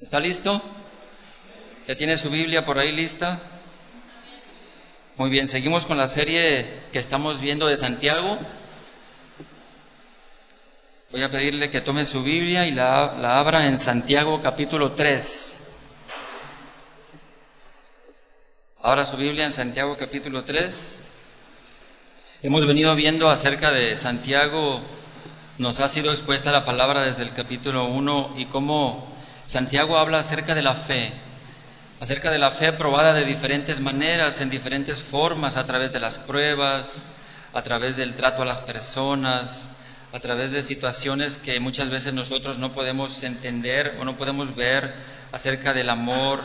¿Está listo? ¿Ya tiene su Biblia por ahí lista? Muy bien, seguimos con la serie que estamos viendo de Santiago. Voy a pedirle que tome su Biblia y la, abra en Santiago capítulo 3. Abra su Biblia en Santiago capítulo 3. Hemos venido viendo acerca de Santiago, nos ha sido expuesta la palabra desde el capítulo 1 y cómo Santiago habla acerca de la fe, acerca de la fe probada de diferentes maneras, en diferentes formas, a través de las pruebas, a través del trato a las personas, a través de situaciones que muchas veces nosotros no podemos entender o no podemos ver acerca del amor.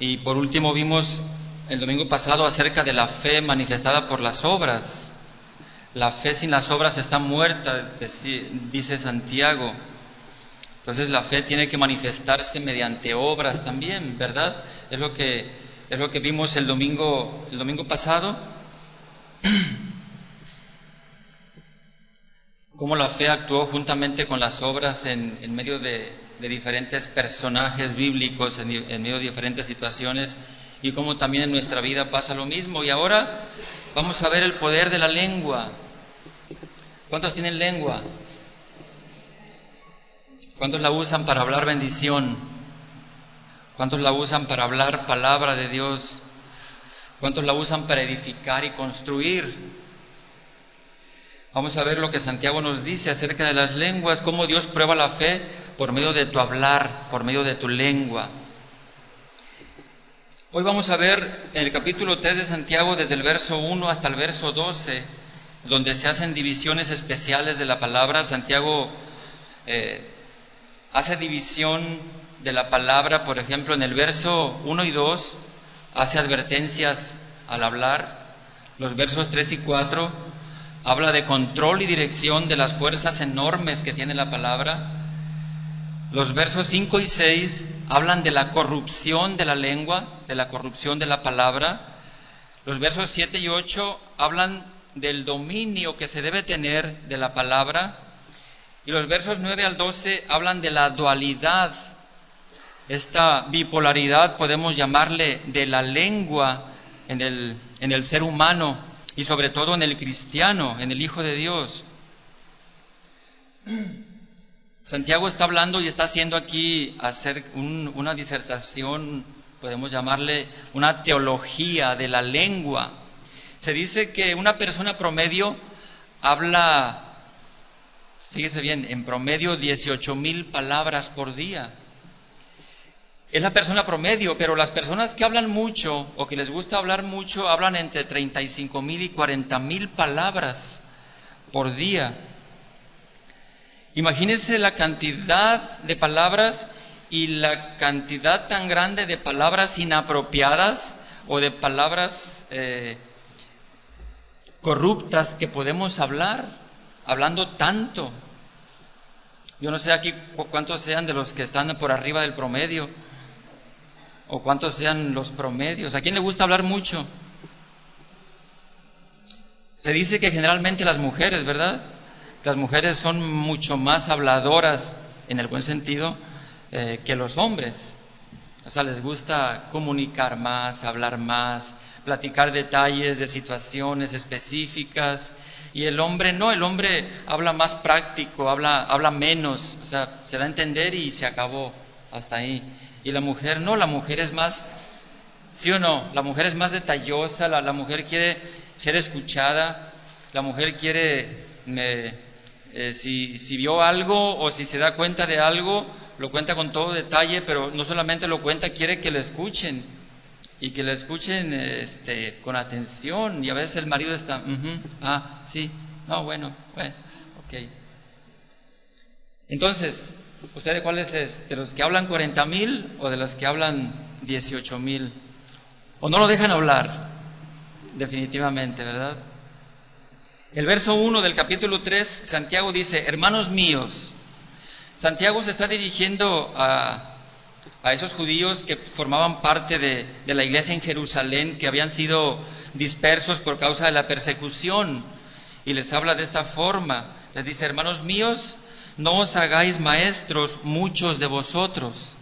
Y por último vimos el domingo pasado acerca de la fe manifestada por las obras. La fe sin las obras está muerta, dice Santiago. Entonces la fe tiene que manifestarse mediante obras también, ¿verdad? Es lo que, es lo que vimos el domingo, el domingo pasado. Cómo la fe actuó juntamente con las obras en, medio de, de, diferentes personajes bíblicos, en, en medio de diferentes situaciones, y cómo también en nuestra vida pasa lo mismo. Y ahora vamos a ver el poder de la lengua. ¿Cuántos tienen lengua? ¿Cuántos la usan para hablar bendición? ¿Cuántos la usan para hablar palabra de Dios? ¿Cuántos la usan para edificar y construir? Vamos a ver lo que Santiago nos dice acerca de las lenguas, cómo Dios prueba la fe por medio de tu hablar, por medio de tu lengua. Hoy vamos a ver en el capítulo 3 de Santiago, desde el verso 1 hasta el verso 12, donde se hacen divisiones especiales de la palabra. Santiago eh, hace división de la palabra, por ejemplo, en el verso 1 y 2 hace advertencias al hablar, los versos 3 y 4 habla de control y dirección de las fuerzas enormes que tiene la palabra, los versos 5 y 6 hablan de la corrupción de la lengua, de la corrupción de la palabra, los versos 7 y 8 hablan del dominio que se debe tener de la palabra, y los versos 9 al 12 hablan de la dualidad, esta bipolaridad podemos llamarle de la lengua en el, en el ser humano y sobre todo en el cristiano, en el Hijo de Dios. Santiago está hablando y está haciendo aquí hacer un, una disertación, podemos llamarle una teología de la lengua. Se dice que una persona promedio habla Fíjese bien, en promedio 18 mil palabras por día. Es la persona promedio, pero las personas que hablan mucho o que les gusta hablar mucho hablan entre 35 mil y 40 mil palabras por día. Imagínense la cantidad de palabras y la cantidad tan grande de palabras inapropiadas o de palabras eh, corruptas que podemos hablar, hablando tanto. Yo no sé aquí cuántos sean de los que están por arriba del promedio o cuántos sean los promedios. ¿A quién le gusta hablar mucho? Se dice que generalmente las mujeres, ¿verdad? Las mujeres son mucho más habladoras, en el buen sentido, eh, que los hombres. O sea, les gusta comunicar más, hablar más, platicar detalles de situaciones específicas, y el hombre no, el hombre habla más práctico, habla, habla menos, o sea, se da a entender y se acabó hasta ahí. Y la mujer no, la mujer es más, sí o no, la mujer es más detallosa, la, mujer quiere ser escuchada, la mujer quiere, eh, si, si vio algo o si se da cuenta de algo, lo cuenta con todo detalle, pero no solamente lo cuenta, quiere que lo escuchen y que la escuchen este, con atención y a veces el marido está, ah, sí, no, bueno, bueno, ok. Entonces, ¿ustedes cuáles es? ¿De los que hablan 40 mil o de los que hablan 18 mil? ¿O no lo dejan hablar? Definitivamente, ¿verdad? El verso 1 del capítulo 3, Santiago dice, hermanos míos, Santiago se está dirigiendo a, a esos judíos que formaban parte de, la iglesia en Jerusalén, que habían sido dispersos por causa de la persecución. Y les habla de esta forma. Les dice, hermanos míos, no os hagáis maestros muchos de vosotros,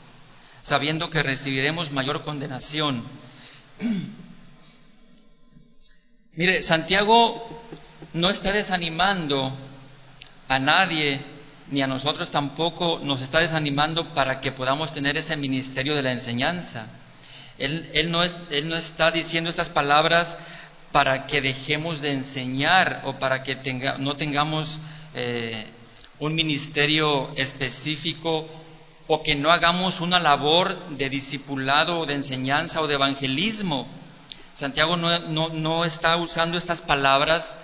sabiendo que recibiremos mayor condenación. Mire, Santiago no está desanimando a nadie, ni a nosotros tampoco, nos está desanimando para que podamos tener ese ministerio de la enseñanza. Él, no, no, está diciendo estas palabras para que dejemos de enseñar o para que no tengamos eh, un ministerio específico o que no hagamos una labor de discipulado o de enseñanza o de evangelismo. Santiago no, está usando estas palabras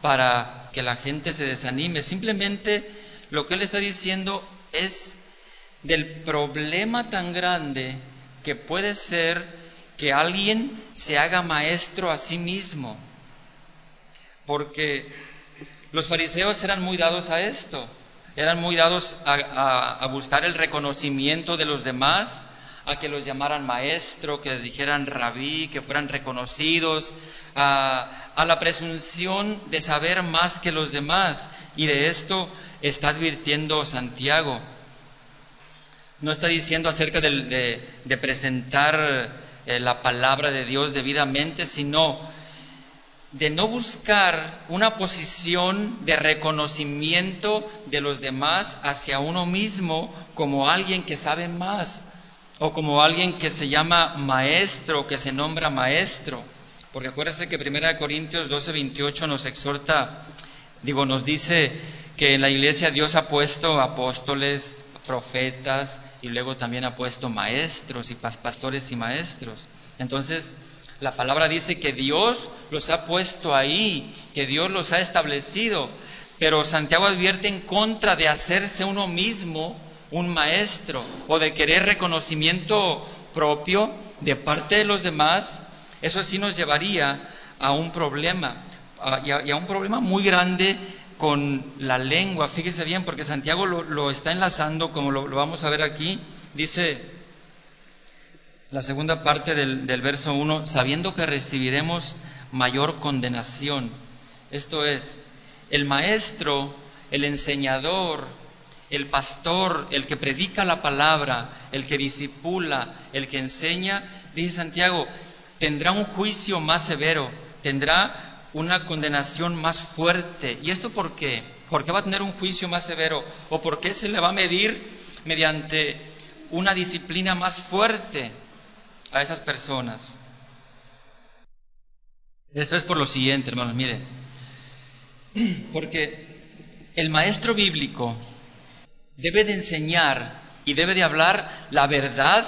para que la gente se desanime. Simplemente lo que él está diciendo es del problema tan grande que puede ser que alguien se haga maestro a sí mismo. Porque los fariseos eran muy dados a esto, eran muy dados a buscar el reconocimiento de los demás, a que los llamaran maestro, que les dijeran rabí, que fueran reconocidos, a, a, la presunción de saber más que los demás. Y de esto está advirtiendo Santiago. No está diciendo acerca de, de, presentar eh, la palabra de Dios debidamente, sino de no buscar una posición de reconocimiento de los demás hacia uno mismo como alguien que sabe más, o como alguien que se llama maestro, que se nombra maestro. Porque acuérdense que 1 Corintios 12, 28 nos exhorta, digo, nos dice que en la iglesia Dios ha puesto apóstoles, profetas y luego también ha puesto maestros y pastores y maestros. Entonces, la palabra dice que Dios los ha puesto ahí, que Dios los ha establecido, pero Santiago advierte en contra de hacerse uno mismo un maestro o de querer reconocimiento propio de parte de los demás, eso sí nos llevaría a un problema, y, a, un problema muy grande con la lengua. Fíjese bien, porque Santiago lo, está enlazando, como lo, vamos a ver aquí, dice la segunda parte del, del verso 1, sabiendo que recibiremos mayor condenación. Esto es, el maestro, el enseñador, el pastor, el que predica la palabra, el que disipula, el que enseña, dice Santiago, tendrá un juicio más severo, tendrá una condenación más fuerte. ¿Y esto por qué? ¿Por qué va a tener un juicio más severo? ¿O por qué se le va a medir mediante una disciplina más fuerte a esas personas? Esto es por lo siguiente, hermanos, mire. Porque el maestro bíblico debe de enseñar y debe de hablar la verdad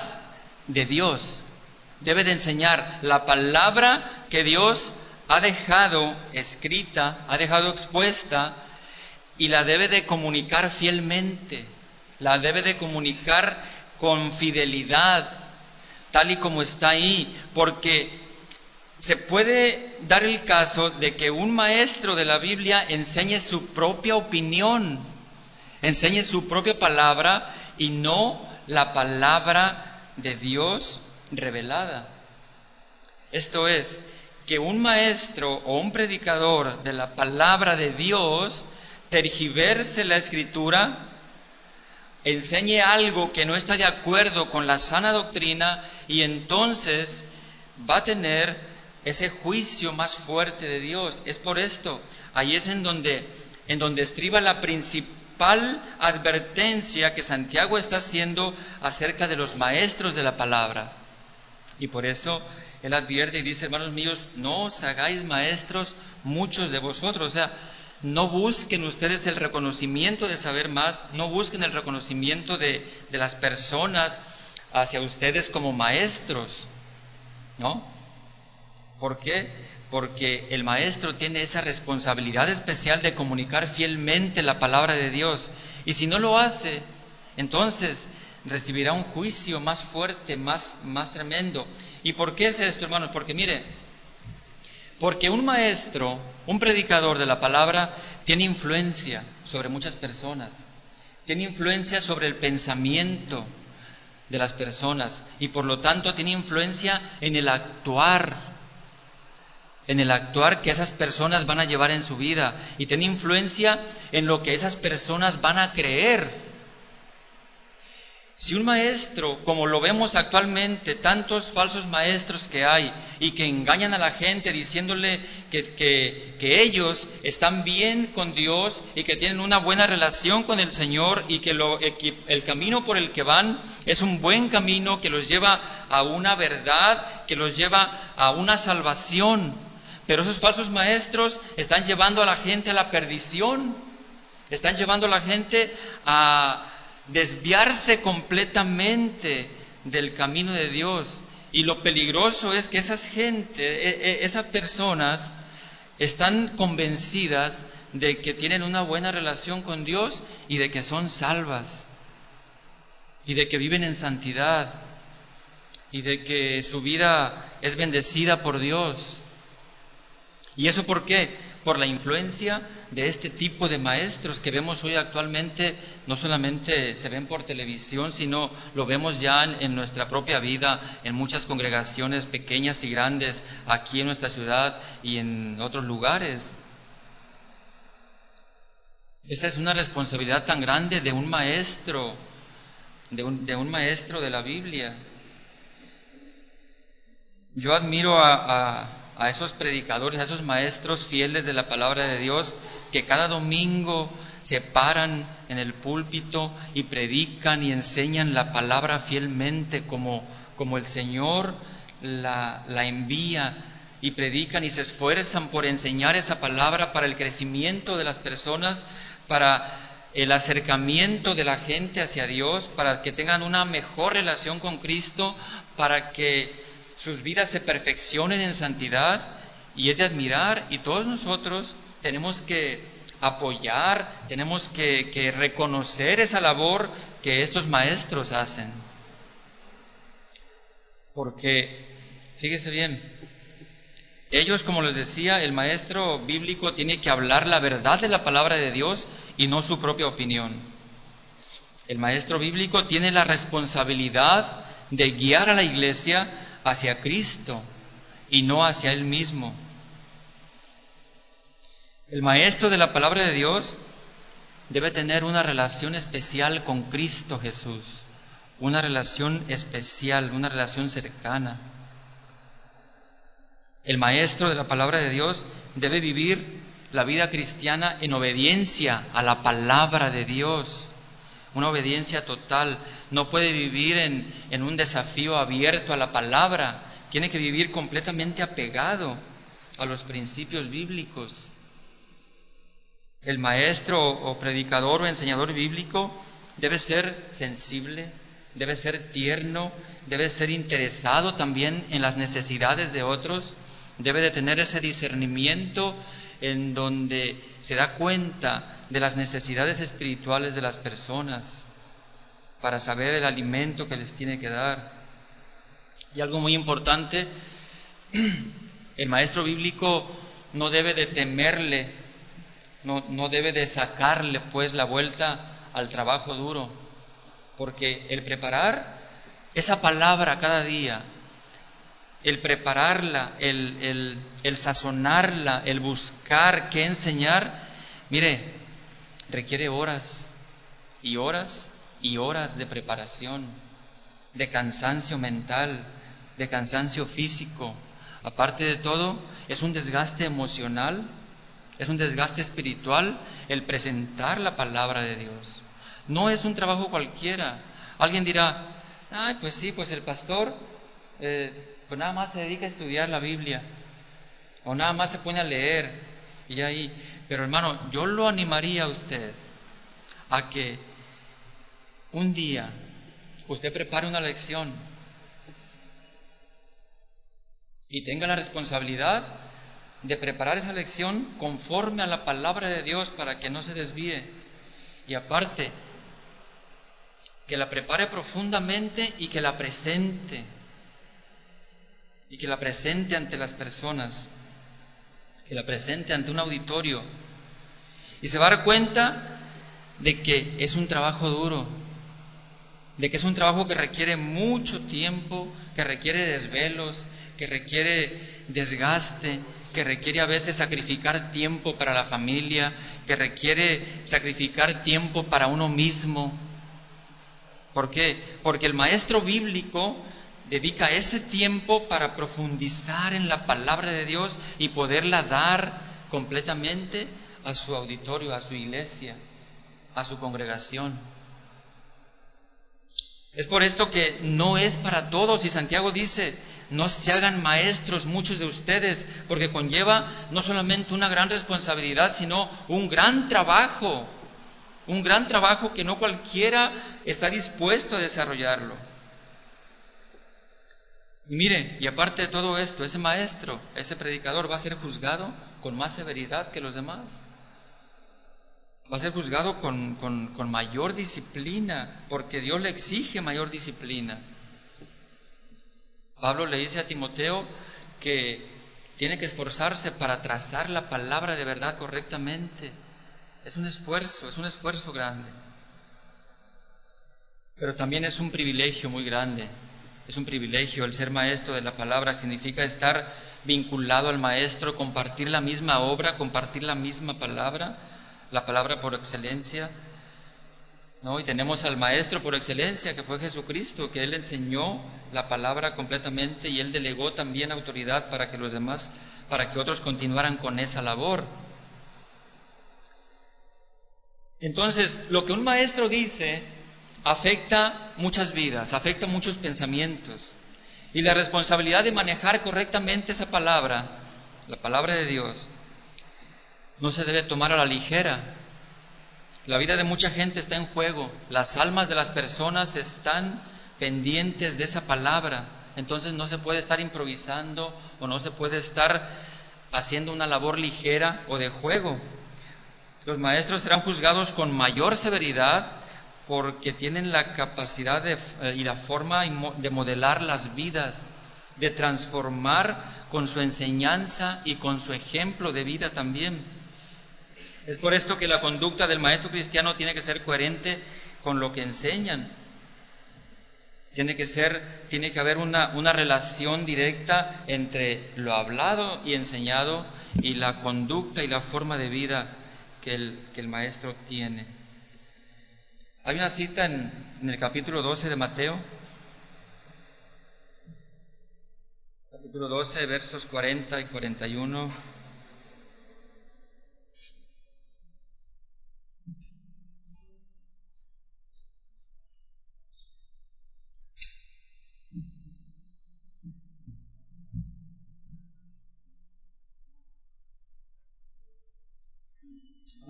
de Dios. Debe de enseñar la palabra que Dios ha dejado escrita, ha dejado expuesta y la debe de comunicar fielmente, la debe de comunicar con fidelidad, tal y como está ahí, porque se puede dar el caso de que un maestro de la Biblia enseñe su propia opinión enseñe su propia palabra y no la palabra de Dios revelada. Esto es, que un maestro o un predicador de la palabra de Dios tergiverse la escritura, enseñe algo que no está de acuerdo con la sana doctrina y entonces va a tener ese juicio más fuerte de Dios. Es por esto, ahí es en donde, en donde estriba la principal advertencia que Santiago está haciendo acerca de los maestros de la palabra. Y por eso él advierte y dice, hermanos míos, no os hagáis maestros muchos de vosotros. O sea, no busquen ustedes el reconocimiento de saber más, no busquen el reconocimiento de, de las personas hacia ustedes como maestros. ¿No? ¿Por qué? porque el maestro tiene esa responsabilidad especial de comunicar fielmente la palabra de Dios. Y si no lo hace, entonces recibirá un juicio más fuerte, más, más tremendo. ¿Y por qué es esto, hermanos? Porque mire, porque un maestro, un predicador de la palabra, tiene influencia sobre muchas personas, tiene influencia sobre el pensamiento de las personas y por lo tanto tiene influencia en el actuar en el actuar que esas personas van a llevar en su vida y tiene influencia en lo que esas personas van a creer. Si un maestro, como lo vemos actualmente, tantos falsos maestros que hay y que engañan a la gente diciéndole que, ellos están bien con Dios y que tienen una buena relación con el Señor y que, el camino por el que van es un buen camino que los lleva a una verdad, que los lleva a una salvación. Pero esos falsos maestros están llevando a la gente a la perdición, están llevando a la gente a desviarse completamente del camino de Dios. Y lo peligroso es que esas gente, e, e, esas personas, están convencidas de que tienen una buena relación con Dios y de que son salvas y de que viven en santidad y de que su vida es bendecida por Dios. ¿Y eso por qué? Por la influencia de este tipo de maestros que vemos hoy actualmente, no solamente se ven por televisión, sino lo vemos ya en, nuestra propia vida, en muchas congregaciones pequeñas y grandes, aquí en nuestra ciudad y en otros lugares. Esa es una responsabilidad tan grande de un maestro, de un, de un maestro de la Biblia. Yo admiro a a esos predicadores, a esos maestros fieles de la palabra de Dios que cada domingo se paran en el púlpito y predican y enseñan la palabra fielmente como, como el Señor la, la envía y predican y se esfuerzan por enseñar esa palabra para el crecimiento de las personas, para el acercamiento de la gente hacia Dios, para que tengan una mejor relación con Cristo, para que sus vidas se perfeccionen en santidad y es de admirar y todos nosotros tenemos que apoyar, tenemos que, reconocer esa labor que estos maestros hacen. Porque, fíjese bien, ellos, como les decía, el maestro bíblico tiene que hablar la verdad de la palabra de Dios y no su propia opinión. El maestro bíblico tiene la responsabilidad de guiar a la iglesia hacia Cristo y no hacia Él mismo. El maestro de la palabra de Dios debe tener una relación especial con Cristo Jesús, una relación especial, una relación cercana. El maestro de la palabra de Dios debe vivir la vida cristiana en obediencia a la palabra de Dios una obediencia total. No puede vivir en, en, un desafío abierto a la palabra. Tiene que vivir completamente apegado a los principios bíblicos. El maestro o predicador o enseñador bíblico debe ser sensible, debe ser tierno, debe ser interesado también en las necesidades de otros, debe de tener ese discernimiento en donde se da cuenta de las necesidades espirituales de las personas para saber el alimento que les tiene que dar. Y algo muy importante, el maestro bíblico no debe de temerle, no, no debe de sacarle pues la vuelta al trabajo duro, porque el preparar esa palabra cada día, el prepararla, el, el, el sazonarla, el buscar qué enseñar, mire, requiere horas y horas y horas de preparación, de cansancio mental, de cansancio físico. Aparte de todo, es un desgaste emocional, es un desgaste espiritual el presentar la palabra de Dios. No es un trabajo cualquiera. Alguien dirá, ay, pues sí, pues el pastor eh, pues nada más se dedica a estudiar la Biblia o nada más se pone a leer y ahí pero hermano, yo lo animaría a usted a que un día usted prepare una lección y tenga la responsabilidad de preparar esa lección conforme a la palabra de Dios para que no se desvíe. Y aparte, que la prepare profundamente y que la presente. Y que la presente ante las personas que la presente ante un auditorio y se va a dar cuenta de que es un trabajo duro, de que es un trabajo que requiere mucho tiempo, que requiere desvelos, que requiere desgaste, que requiere a veces sacrificar tiempo para la familia, que requiere sacrificar tiempo para uno mismo, ¿Por qué? Porque el maestro bíblico dedica ese tiempo para profundizar en la palabra de Dios y poderla dar completamente a su auditorio, a su iglesia, a su congregación. Es por esto que no es para todos y Santiago dice, no se hagan maestros muchos de ustedes, porque conlleva no solamente una gran responsabilidad, sino un gran trabajo, un gran trabajo que no cualquiera está dispuesto a desarrollarlo. Y mire, y aparte de todo esto, ese maestro, ese predicador va a ser juzgado con más severidad que los demás. Va a ser juzgado con, con mayor disciplina, porque Dios le exige mayor disciplina. Pablo le dice a Timoteo que tiene que esforzarse para trazar la palabra de verdad correctamente. Es un esfuerzo, es un esfuerzo grande. Pero también es un privilegio muy grande es un privilegio. El ser maestro de la palabra significa estar vinculado al maestro, compartir la misma obra, compartir la misma palabra, la palabra por excelencia. ¿no? Y tenemos al maestro por excelencia, que fue Jesucristo, que Él enseñó la palabra completamente y Él delegó también autoridad para que los demás, para que otros continuaran con esa labor. Entonces, lo que un maestro dice afecta muchas vidas, afecta muchos pensamientos. Y la responsabilidad de manejar correctamente esa palabra, la palabra de Dios, no se debe tomar a la ligera. La vida de mucha gente está en juego, las almas de las personas están pendientes de esa palabra. Entonces no se puede estar improvisando o no se puede estar haciendo una labor ligera o de juego. Los maestros serán juzgados con mayor severidad porque tienen la capacidad de, eh, y la forma de modelar las vidas, de transformar con su enseñanza y con su ejemplo de vida también. Es por esto que la conducta del maestro cristiano tiene que ser coherente con lo que enseñan. Tiene que ser, tiene que haber una, relación directa entre lo hablado y enseñado y la conducta y la forma de vida que el maestro tiene. Hay una cita en, el capítulo 12 de Mateo, capítulo 12, versos 40 y 41.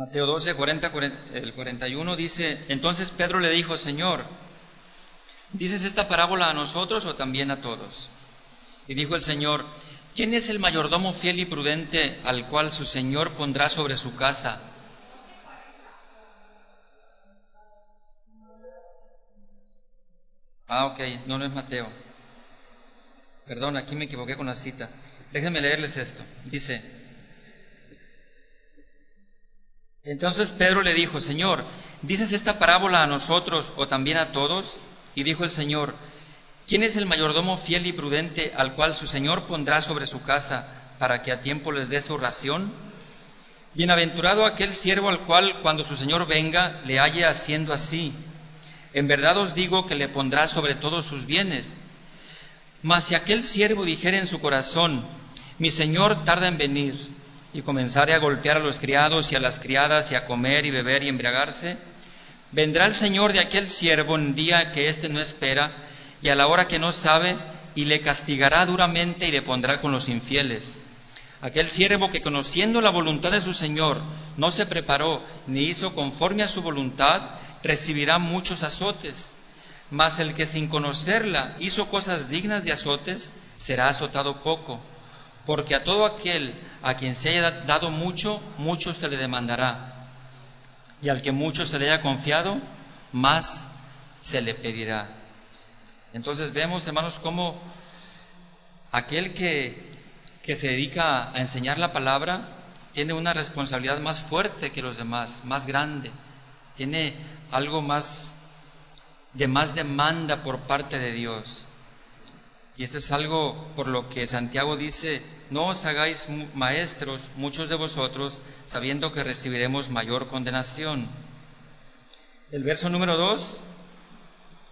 Mateo 12, 40, el 41 dice, entonces Pedro le dijo, Señor, ¿dices esta parábola a nosotros o también a todos? Y dijo el Señor, ¿quién es el mayordomo fiel y prudente al cual su Señor pondrá sobre su casa? Ah, ok, no, no es Mateo. Perdón, aquí me equivoqué con la cita. Déjenme leerles esto. Dice, entonces Pedro le dijo, Señor, ¿dices esta parábola a nosotros o también a todos? Y dijo el Señor, ¿quién es el mayordomo fiel y prudente al cual su Señor pondrá sobre su casa para que a tiempo les dé su ración? Bienaventurado aquel siervo al cual cuando su Señor venga le halle haciendo así. En verdad os digo que le pondrá sobre todos sus bienes. Mas si aquel siervo dijere en su corazón, mi Señor tarda en venir, y comenzare a golpear a los criados y a las criadas y a comer y beber y embriagarse, vendrá el Señor de aquel siervo en día que éste no espera y a la hora que no sabe y le castigará duramente y le pondrá con los infieles. Aquel siervo que conociendo la voluntad de su Señor no se preparó ni hizo conforme a su voluntad, recibirá muchos azotes. Mas el que sin conocerla hizo cosas dignas de azotes, será azotado poco porque a todo aquel a quien se haya dado mucho, mucho se le demandará, y al que mucho se le haya confiado, más se le pedirá. Entonces vemos, hermanos, cómo aquel que, que se dedica a enseñar la palabra tiene una responsabilidad más fuerte que los demás, más grande, tiene algo más de más demanda por parte de Dios. Y esto es algo por lo que Santiago dice, no os hagáis maestros muchos de vosotros, sabiendo que recibiremos mayor condenación. El verso número 2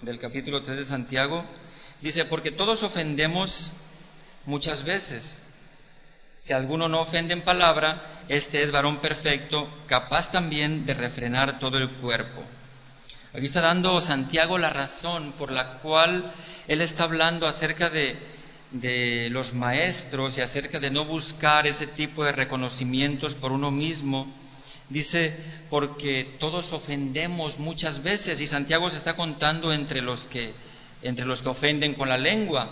del capítulo 3 de Santiago, dice, porque todos ofendemos muchas veces. Si alguno no ofende en palabra, este es varón perfecto, capaz también de refrenar todo el cuerpo. Aquí está dando Santiago la razón por la cual él está hablando acerca de, de los maestros y acerca de no buscar ese tipo de reconocimientos por uno mismo. Dice, porque todos ofendemos muchas veces y Santiago se está contando entre los que, entre los que ofenden con la lengua.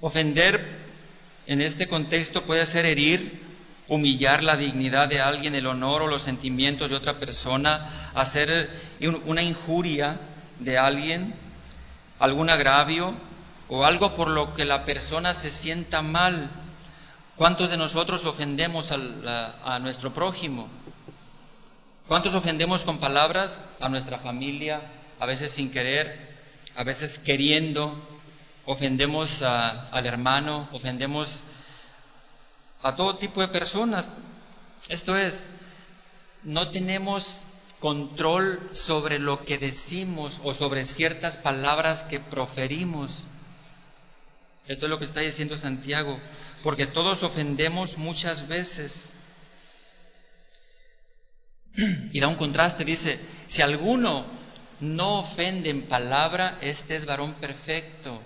Ofender en este contexto puede ser herir, humillar la dignidad de alguien, el honor o los sentimientos de otra persona, hacer una injuria de alguien, algún agravio o algo por lo que la persona se sienta mal. ¿Cuántos de nosotros ofendemos a, nuestro prójimo? ¿Cuántos ofendemos con palabras a nuestra familia, a veces sin querer, a veces queriendo? Ofendemos al hermano, ofendemos a todo tipo de personas. Esto es, no tenemos control sobre lo que decimos o sobre ciertas palabras que proferimos. Esto es lo que está diciendo Santiago, porque todos ofendemos muchas veces. Y da un contraste, dice, si alguno no ofende en palabra, este es varón perfecto,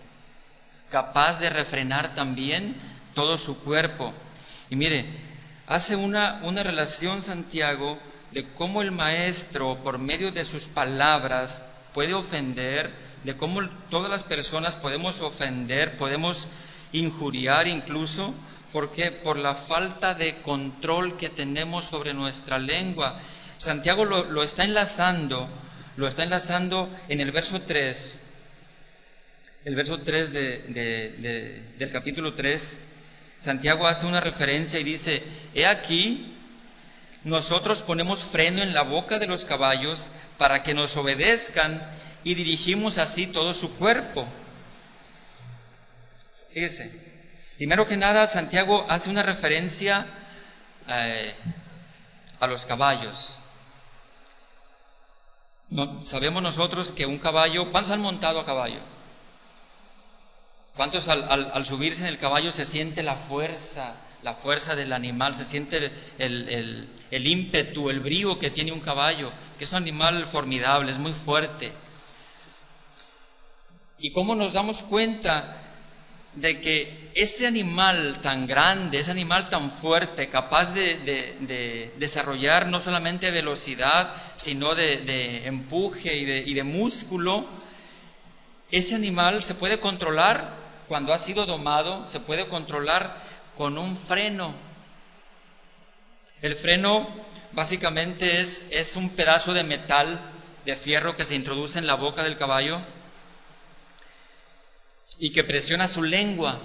capaz de refrenar también todo su cuerpo. Y mire, hace una, una relación Santiago de cómo el maestro, por medio de sus palabras, puede ofender, de cómo todas las personas podemos ofender, podemos injuriar incluso, porque por la falta de control que tenemos sobre nuestra lengua. Santiago lo, está enlazando, lo está enlazando en el verso 3, el verso 3 del capítulo 3, Santiago hace una referencia y dice, he aquí, nosotros ponemos freno en la boca de los caballos para que nos obedezcan y dirigimos así todo su cuerpo. Fíjese, primero que nada, Santiago hace una referencia eh, a los caballos. Sabemos nosotros que un caballo, ¿cuántos han montado a caballo? ¿Cuántos al, subirse en el caballo se siente la fuerza, la fuerza del animal, se siente el, ímpetu, el brío que tiene un caballo, que es un animal formidable, es muy fuerte? ¿Y cómo nos damos cuenta de que ese animal tan grande, ese animal tan fuerte, capaz de, desarrollar no solamente velocidad, sino de, empuje y de músculo, ese animal se puede controlar cuando ha sido domado, se puede controlar con un freno. El freno básicamente es, es un pedazo de metal, de fierro que se introduce en la boca del caballo y que presiona su lengua.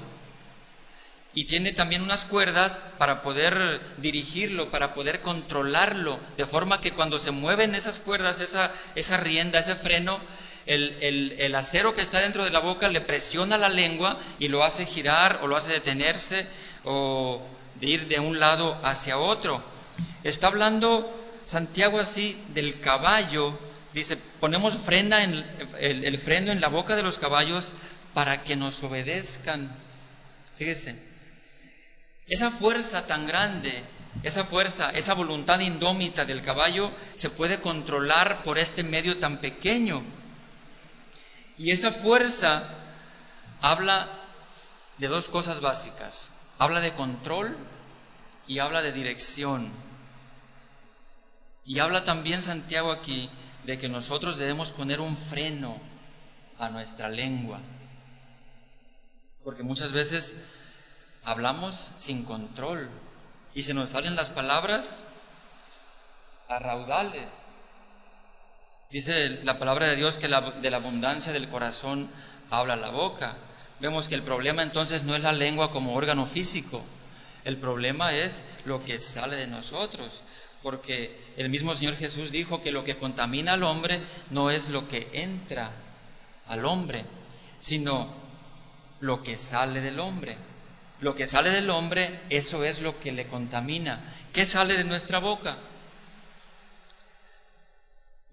Y tiene también unas cuerdas para poder dirigirlo, para poder controlarlo, de forma que cuando se mueven esas cuerdas, esa, esa rienda, ese freno, el, acero que está dentro de la boca le presiona la lengua y lo hace girar o lo hace detenerse o de ir de un lado hacia otro. Está hablando Santiago así del caballo, dice, ponemos frena en, el, el freno en la boca de los caballos para que nos obedezcan. Fíjese, esa fuerza tan grande, esa fuerza, esa voluntad indómita del caballo se puede controlar por este medio tan pequeño y esa fuerza habla de dos cosas básicas. Habla de control y habla de dirección. Y habla también Santiago aquí de que nosotros debemos poner un freno a nuestra lengua. Porque muchas veces hablamos sin control y se nos salen las palabras a raudales Dice la palabra de Dios que de la abundancia del corazón habla la boca. Vemos que el problema entonces no es la lengua como órgano físico, el problema es lo que sale de nosotros, porque el mismo Señor Jesús dijo que lo que contamina al hombre no es lo que entra al hombre, sino lo que sale del hombre. Lo que sale del hombre, eso es lo que le contamina. ¿Qué sale de nuestra boca?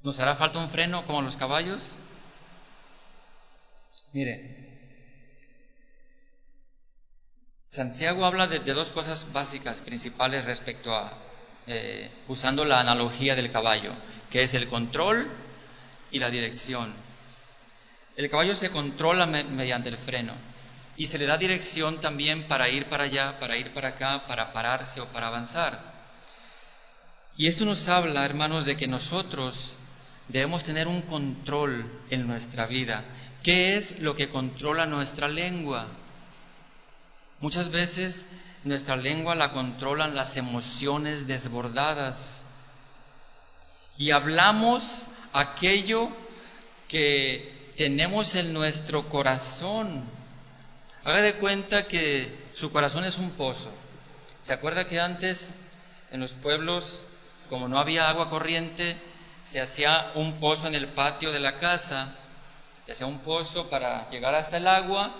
¿Nos hará falta un freno como los caballos? Mire, Santiago habla de, dos cosas básicas, principales respecto a, eh, usando la analogía del caballo, que es el control y la dirección. El caballo se controla mediante el freno y se le da dirección también para ir para allá, para ir para acá, para pararse o para avanzar. Y esto nos habla, hermanos, de que nosotros debemos tener un control en nuestra vida. ¿Qué es lo que controla nuestra lengua? Muchas veces nuestra lengua la controlan las emociones desbordadas y hablamos aquello que tenemos en nuestro corazón. Haga de cuenta que su corazón es un pozo. ¿Se acuerda que antes en los pueblos, como no había agua corriente, se hacía un pozo en el patio de la casa? Se hacía un pozo para llegar hasta el agua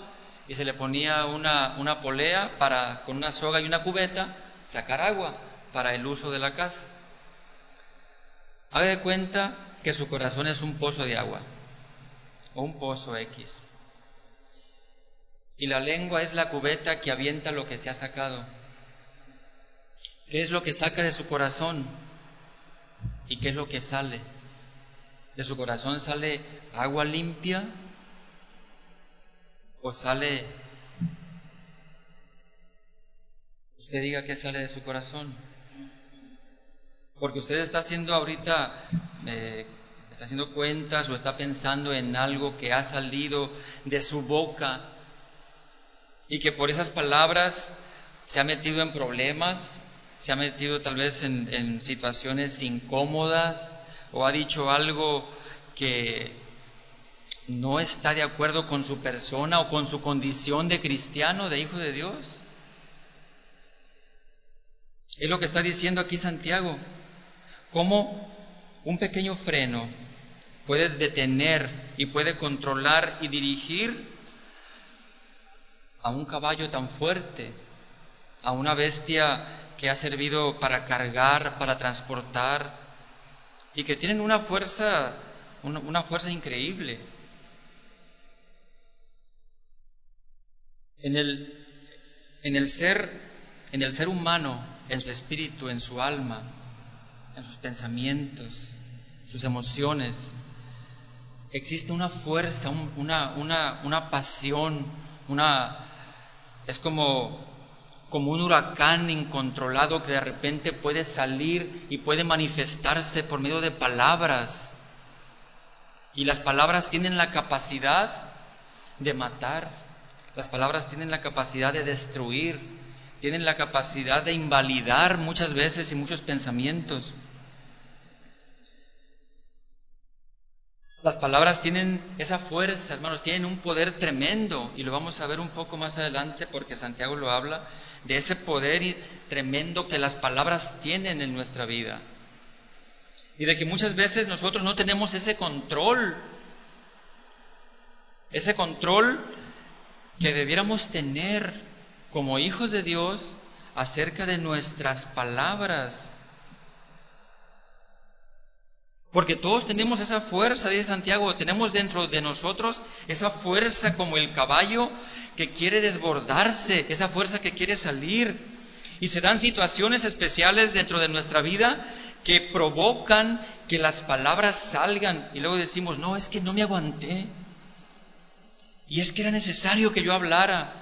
y se le ponía una, polea para, con una soga y una cubeta, sacar agua para el uso de la casa. Haga de cuenta que su corazón es un pozo de agua o un pozo X. Y la lengua es la cubeta que avienta lo que se ha sacado. ¿Qué es lo que saca de su corazón? ¿Y qué es lo que sale? De su corazón sale agua limpia o sale... Usted diga qué sale de su corazón. Porque usted está haciendo ahorita, eh, está haciendo cuentas o está pensando en algo que ha salido de su boca y que por esas palabras se ha metido en problemas, se ha metido tal vez en, situaciones incómodas o ha dicho algo que no está de acuerdo con su persona o con su condición de cristiano, de hijo de Dios. Es lo que está diciendo aquí Santiago cómo un pequeño freno puede detener y puede controlar y dirigir a un caballo tan fuerte, a una bestia que ha servido para cargar, para transportar, y que tienen una fuerza, una, fuerza increíble. En el, en el ser, en el ser humano, en su espíritu, en su alma, en sus pensamientos, sus emociones. Existe una fuerza, una, una, una pasión, una, es como, como un huracán incontrolado que de repente puede salir y puede manifestarse por medio de palabras. Y las palabras tienen la capacidad de matar, las palabras tienen la capacidad de destruir, tienen la capacidad de invalidar muchas veces y muchos pensamientos. Las palabras tienen esa fuerza, hermanos, tienen un poder tremendo y lo vamos a ver un poco más adelante porque Santiago lo habla de ese poder tremendo que las palabras tienen en nuestra vida. Y de que muchas veces nosotros no tenemos ese control, ese control que debiéramos tener como hijos de Dios acerca de nuestras palabras. Porque todos tenemos esa fuerza, dice Santiago, tenemos dentro de nosotros esa fuerza como el caballo que quiere desbordarse, esa fuerza que quiere salir. Y se dan situaciones especiales dentro de nuestra vida que provocan que las palabras salgan y luego decimos, no, es que no me aguanté. Y es que era necesario que yo hablara.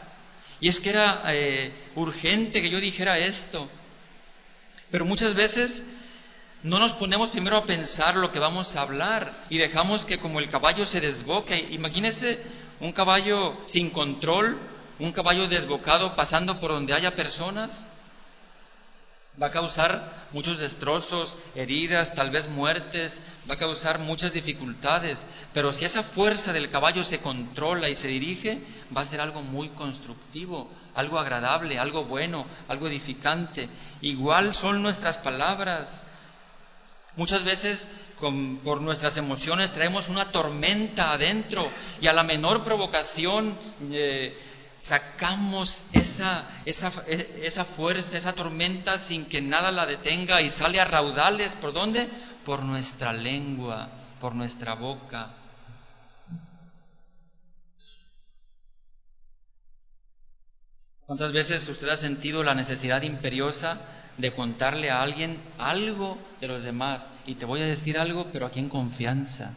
Y es que era eh, urgente que yo dijera esto. Pero muchas veces no nos ponemos primero a pensar lo que vamos a hablar y dejamos que como el caballo se desboque. Imagínese un caballo sin control, un caballo desbocado pasando por donde haya personas. Va a causar muchos destrozos, heridas, tal vez muertes, va a causar muchas dificultades. Pero si esa fuerza del caballo se controla y se dirige, va a ser algo muy constructivo, algo agradable, algo bueno, algo edificante. Igual son nuestras palabras. Muchas veces por nuestras emociones traemos una tormenta adentro y a la menor provocación eh, sacamos esa, esa, e, esa fuerza, esa tormenta sin que nada la detenga y sale a raudales. ¿Por dónde? Por nuestra lengua, por nuestra boca. ¿Cuántas veces usted ha sentido la necesidad imperiosa de contarle a alguien algo de los demás? Y te voy a decir algo, pero aquí en confianza.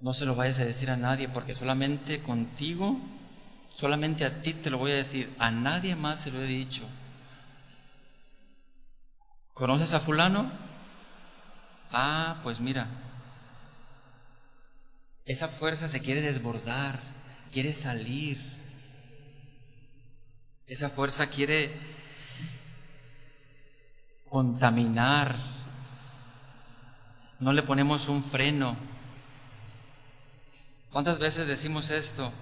No se lo vayas a decir a nadie, porque solamente contigo, solamente a ti te lo voy a decir, a nadie más se lo he dicho. ¿Conoces a fulano? Ah, pues mira, esa fuerza se quiere desbordar, quiere salir. Esa fuerza quiere contaminar. No le ponemos un freno. ¿Cuántas veces decimos esto?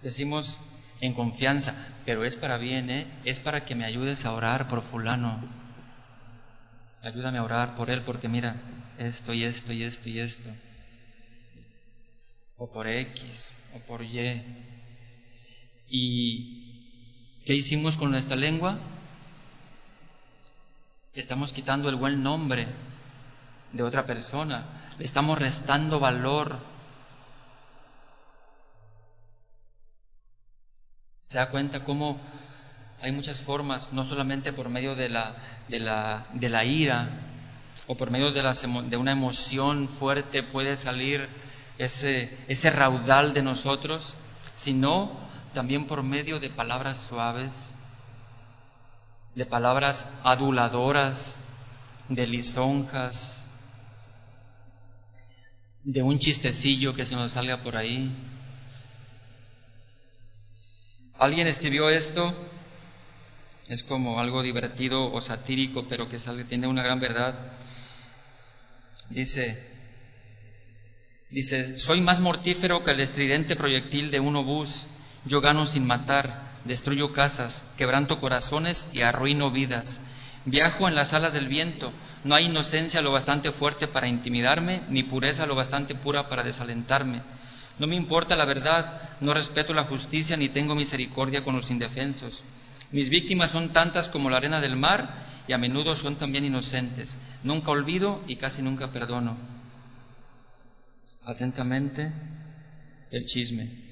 Decimos en confianza, pero es para bien, ¿eh? Es para que me ayudes a orar por fulano. Ayúdame a orar por él porque mira, esto y esto y esto y esto. O por X o por Y. ¿Y qué hicimos con nuestra lengua? Estamos quitando el buen nombre de otra persona. Le estamos restando valor. Se da cuenta cómo hay muchas formas, no solamente por medio de la, de la, de la ira o por medio de, una emoción fuerte puede salir ese, ese raudal de nosotros, sino también por medio de palabras suaves, de palabras aduladoras, de lisonjas, de un chistecillo que se nos salga por ahí. Alguien escribió esto es como algo divertido o satírico, pero que tiene una gran verdad. Dice, dice, soy más mortífero que el estridente proyectil de un obús. Yo gano sin matar, destruyo casas, quebranto corazones y arruino vidas. Viajo en las alas del viento, no hay inocencia lo bastante fuerte para intimidarme, ni pureza lo bastante pura para desalentarme. No me importa la verdad, no respeto la justicia, ni tengo misericordia con los indefensos. Mis víctimas son tantas como la arena del mar y a menudo son también inocentes. Nunca olvido y casi nunca perdono. Atentamente, el chisme.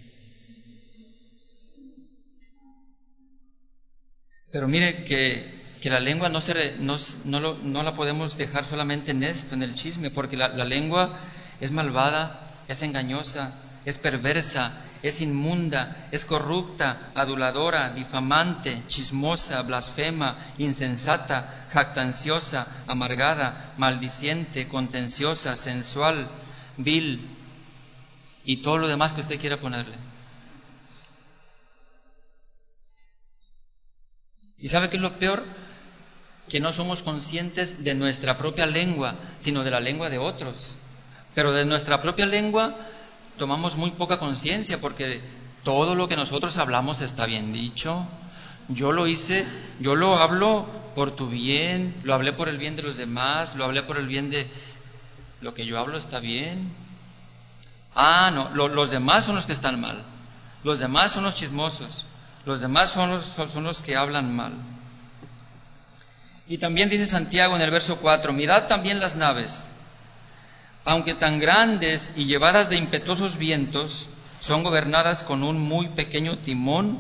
Pero mire que, la lengua no, se, no, no, la podemos dejar solamente en esto, en el chisme, porque la, la lengua es malvada, es engañosa, es perversa, es inmunda, es corrupta, aduladora, difamante, chismosa, blasfema, insensata, jactanciosa, amargada, maldiciente, contenciosa, sensual, vil y todo lo demás que usted quiera ponerle. ¿Y sabe qué es lo peor? Que no somos conscientes de nuestra propia lengua, sino de la lengua de otros. Pero de nuestra propia lengua tomamos muy poca conciencia porque todo lo que nosotros hablamos está bien dicho. Yo lo hice, yo lo hablo por tu bien, lo hablé por el bien de los demás, lo hablé por el bien de... Lo que yo hablo está bien. Ah, no, los demás son los que están mal. Los demás son los chismosos. Los demás son los, son los que hablan mal. Y también dice Santiago en el verso 4, mirad también las naves aunque tan grandes y llevadas de impetuosos vientos, son gobernadas con un muy pequeño timón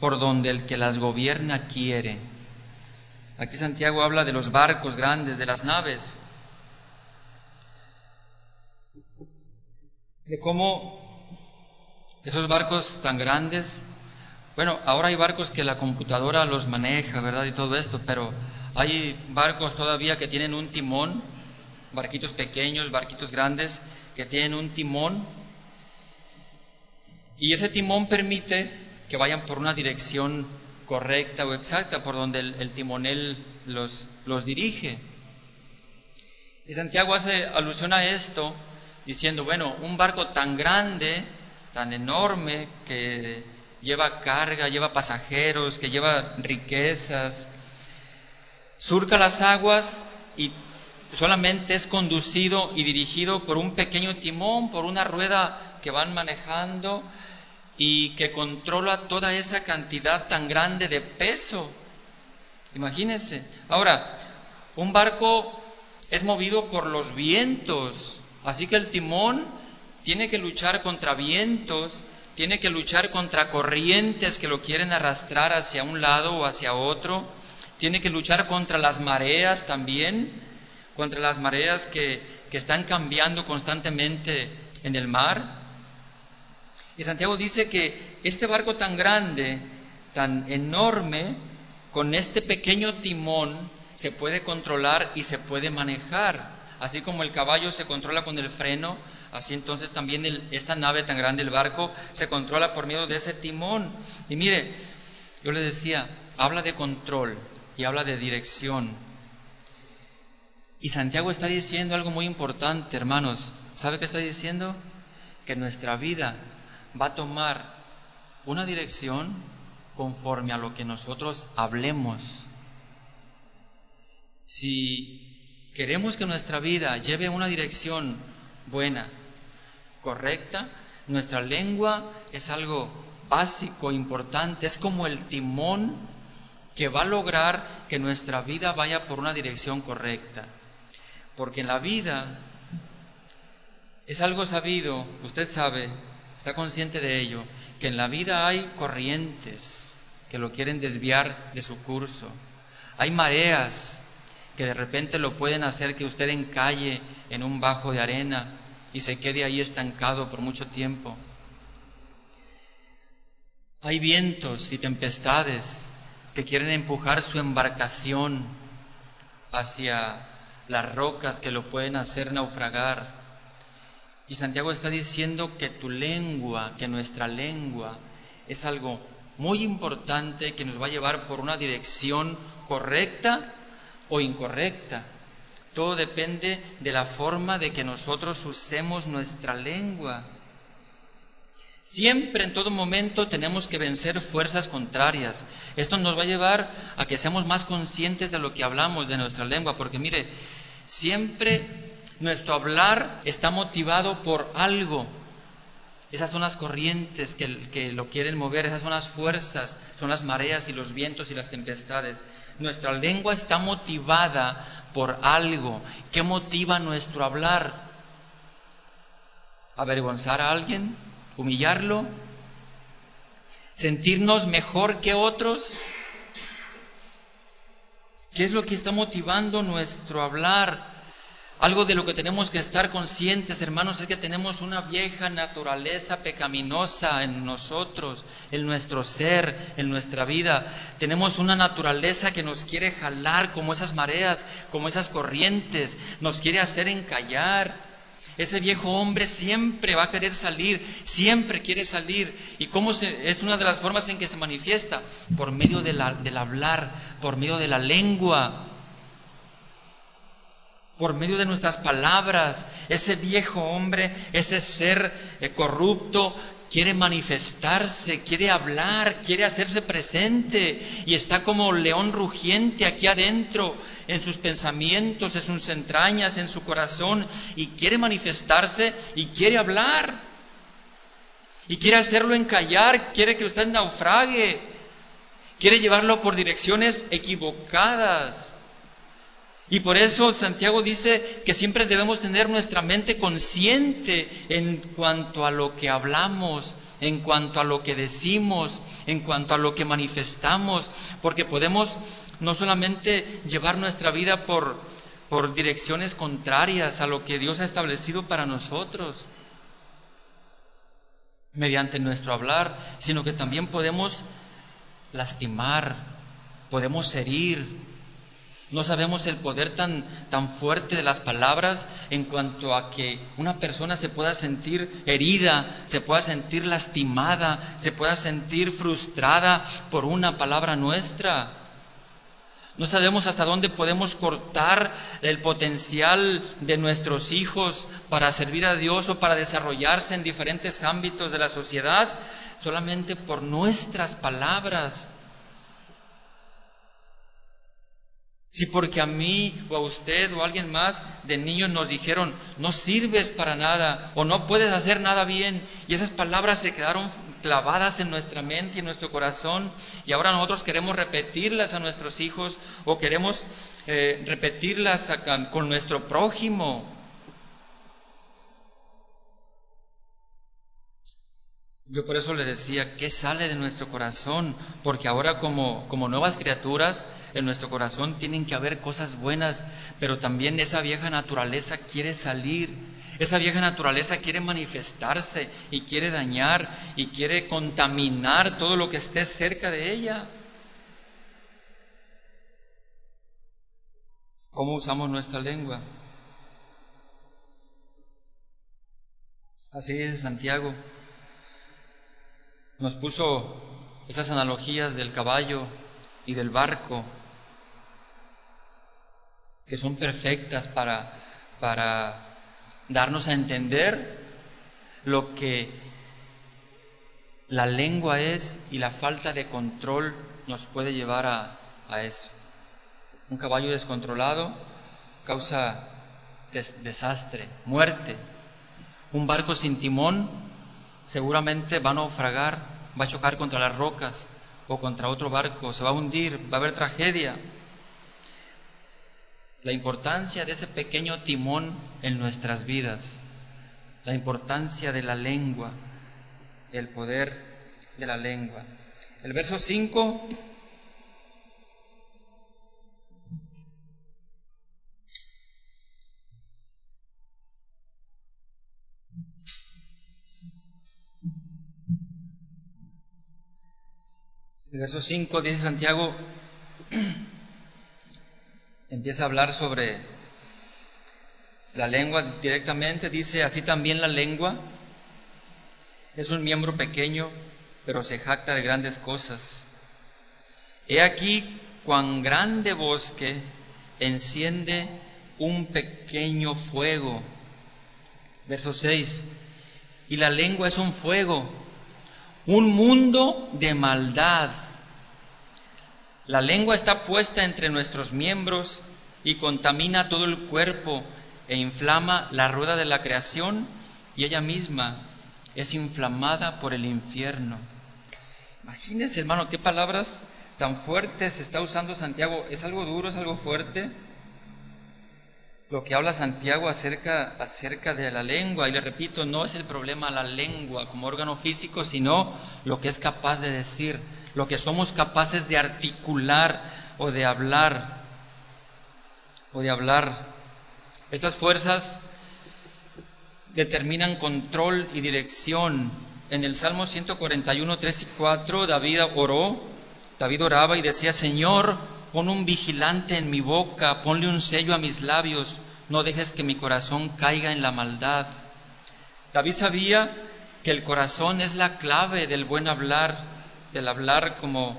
por donde el que las gobierna quiere. Aquí Santiago habla de los barcos grandes, de las naves, de cómo esos barcos tan grandes, bueno, ahora hay barcos que la computadora los maneja, ¿verdad? Y todo esto, pero hay barcos todavía que tienen un timón barquitos pequeños, barquitos grandes, que tienen un timón. Y ese timón permite que vayan por una dirección correcta o exacta, por donde el, timonel los, los dirige. Y Santiago hace alusión a esto diciendo, bueno, un barco tan grande, tan enorme, que lleva carga, lleva pasajeros, que lleva riquezas, surca las aguas y solamente es conducido y dirigido por un pequeño timón, por una rueda que van manejando y que controla toda esa cantidad tan grande de peso. Imagínense. Ahora, un barco es movido por los vientos, así que el timón tiene que luchar contra vientos, tiene que luchar contra corrientes que lo quieren arrastrar hacia un lado o hacia otro, tiene que luchar contra las mareas también, contra las mareas que, que están cambiando constantemente en el mar. Y Santiago dice que este barco tan grande, tan enorme, con este pequeño timón, se puede controlar y se puede manejar. Así como el caballo se controla con el freno, así entonces también esta nave tan grande, el barco, se controla por medio de ese timón. Y mire, yo le decía, habla de control y habla de dirección. Y Santiago está diciendo algo muy importante, hermanos. ¿Sabe qué está diciendo? Que nuestra vida va a tomar una dirección conforme a lo que nosotros hablemos. Si queremos que nuestra vida lleve una dirección buena, correcta, nuestra lengua es algo básico, importante, es como el timón que va a lograr que nuestra vida vaya por una dirección correcta. Porque en la vida es algo sabido, usted sabe, está consciente de ello, que en la vida hay corrientes que lo quieren desviar de su curso. Hay mareas que de repente lo pueden hacer que usted encalle en un bajo de arena y se quede ahí estancado por mucho tiempo. Hay vientos y tempestades que quieren empujar su embarcación hacia las rocas que lo pueden hacer naufragar. Y Santiago está diciendo que tu lengua, que nuestra lengua es algo muy importante que nos va a llevar por una dirección correcta o incorrecta. Todo depende de la forma de que nosotros usemos nuestra lengua. Siempre, en todo momento, tenemos que vencer fuerzas contrarias. Esto nos va a llevar a que seamos más conscientes de lo que hablamos de nuestra lengua, porque mire, siempre nuestro hablar está motivado por algo. Esas son las corrientes que, que, lo quieren mover, esas son las fuerzas, son las mareas y los vientos y las tempestades. Nuestra lengua está motivada por algo. ¿Qué motiva nuestro hablar? ¿Avergonzar a alguien? humillarlo, sentirnos mejor que otros. ¿Qué es lo que está motivando nuestro hablar? Algo de lo que tenemos que estar conscientes, hermanos, es que tenemos una vieja naturaleza pecaminosa en nosotros, en nuestro ser, en nuestra vida. Tenemos una naturaleza que nos quiere jalar como esas mareas, como esas corrientes, nos quiere hacer encallar, ese viejo hombre siempre va a querer salir, siempre quiere salir. ¿Y cómo se, es una de las formas en que se manifiesta? Por medio del hablar, por medio de la lengua, por medio de nuestras palabras. Ese viejo hombre, ese ser eh, corrupto, quiere manifestarse, quiere hablar, quiere hacerse presente y está como león rugiente aquí adentro en sus pensamientos, en sus entrañas, en su corazón, y quiere manifestarse y quiere hablar. Y quiere hacerlo encallar, quiere que usted naufrague, quiere llevarlo por direcciones equivocadas. Y por eso Santiago dice que siempre debemos tener nuestra mente consciente en cuanto a lo que hablamos, en cuanto a lo que decimos, en cuanto a lo que manifestamos, porque podemos no solamente llevar nuestra vida por, por direcciones contrarias a lo que Dios ha establecido para nosotros mediante nuestro hablar, sino que también podemos lastimar, podemos herir. No sabemos el poder tan, tan fuerte de las palabras en cuanto a que una persona se pueda sentir herida, se pueda sentir lastimada, se pueda sentir frustrada por una palabra nuestra. No sabemos hasta dónde podemos cortar el potencial de nuestros hijos para servir a Dios o para desarrollarse en diferentes ámbitos de la sociedad solamente por nuestras palabras. Si porque a mí o a usted o a alguien más de niños nos dijeron, no sirves para nada o no puedes hacer nada bien, y esas palabras se quedaron clavadas en nuestra mente y en nuestro corazón, y ahora nosotros queremos repetirlas a nuestros hijos o queremos eh, repetirlas con nuestro prójimo. Yo por eso le decía, ¿qué sale de nuestro corazón? Porque ahora como, como nuevas criaturas, en nuestro corazón tienen que haber cosas buenas, pero también esa vieja naturaleza quiere salir, esa vieja naturaleza quiere manifestarse y quiere dañar y quiere contaminar todo lo que esté cerca de ella. ¿Cómo usamos nuestra lengua? Así dice Santiago nos puso esas analogías del caballo y del barco, que son perfectas para, para darnos a entender lo que la lengua es y la falta de control nos puede llevar a, a eso. Un caballo descontrolado causa desastre, muerte. Un barco sin timón seguramente va a naufragar, va a chocar contra las rocas o contra otro barco, se va a hundir, va a haber tragedia. La importancia de ese pequeño timón en nuestras vidas, la importancia de la lengua, el poder de la lengua. El verso 5 El verso 5 dice Santiago, empieza a hablar sobre la lengua directamente, dice, así también la lengua es un miembro pequeño, pero se jacta de grandes cosas. He aquí cuán grande bosque enciende un pequeño fuego. Verso 6. Y la lengua es un fuego, un mundo de maldad. La lengua está puesta entre nuestros miembros y contamina todo el cuerpo e inflama la rueda de la creación y ella misma es inflamada por el infierno. Imagínense, hermano, qué palabras tan fuertes está usando Santiago. ¿Es algo duro, es algo fuerte? Lo que habla Santiago acerca, acerca de la lengua, y le repito, no es el problema la lengua como órgano físico, sino lo que es capaz de decir lo que somos capaces de articular o de hablar, o de hablar. Estas fuerzas determinan control y dirección. En el Salmo 141, 3 y 4, David oró, David oraba y decía, Señor, pon un vigilante en mi boca, ponle un sello a mis labios, no dejes que mi corazón caiga en la maldad. David sabía que el corazón es la clave del buen hablar, del hablar como,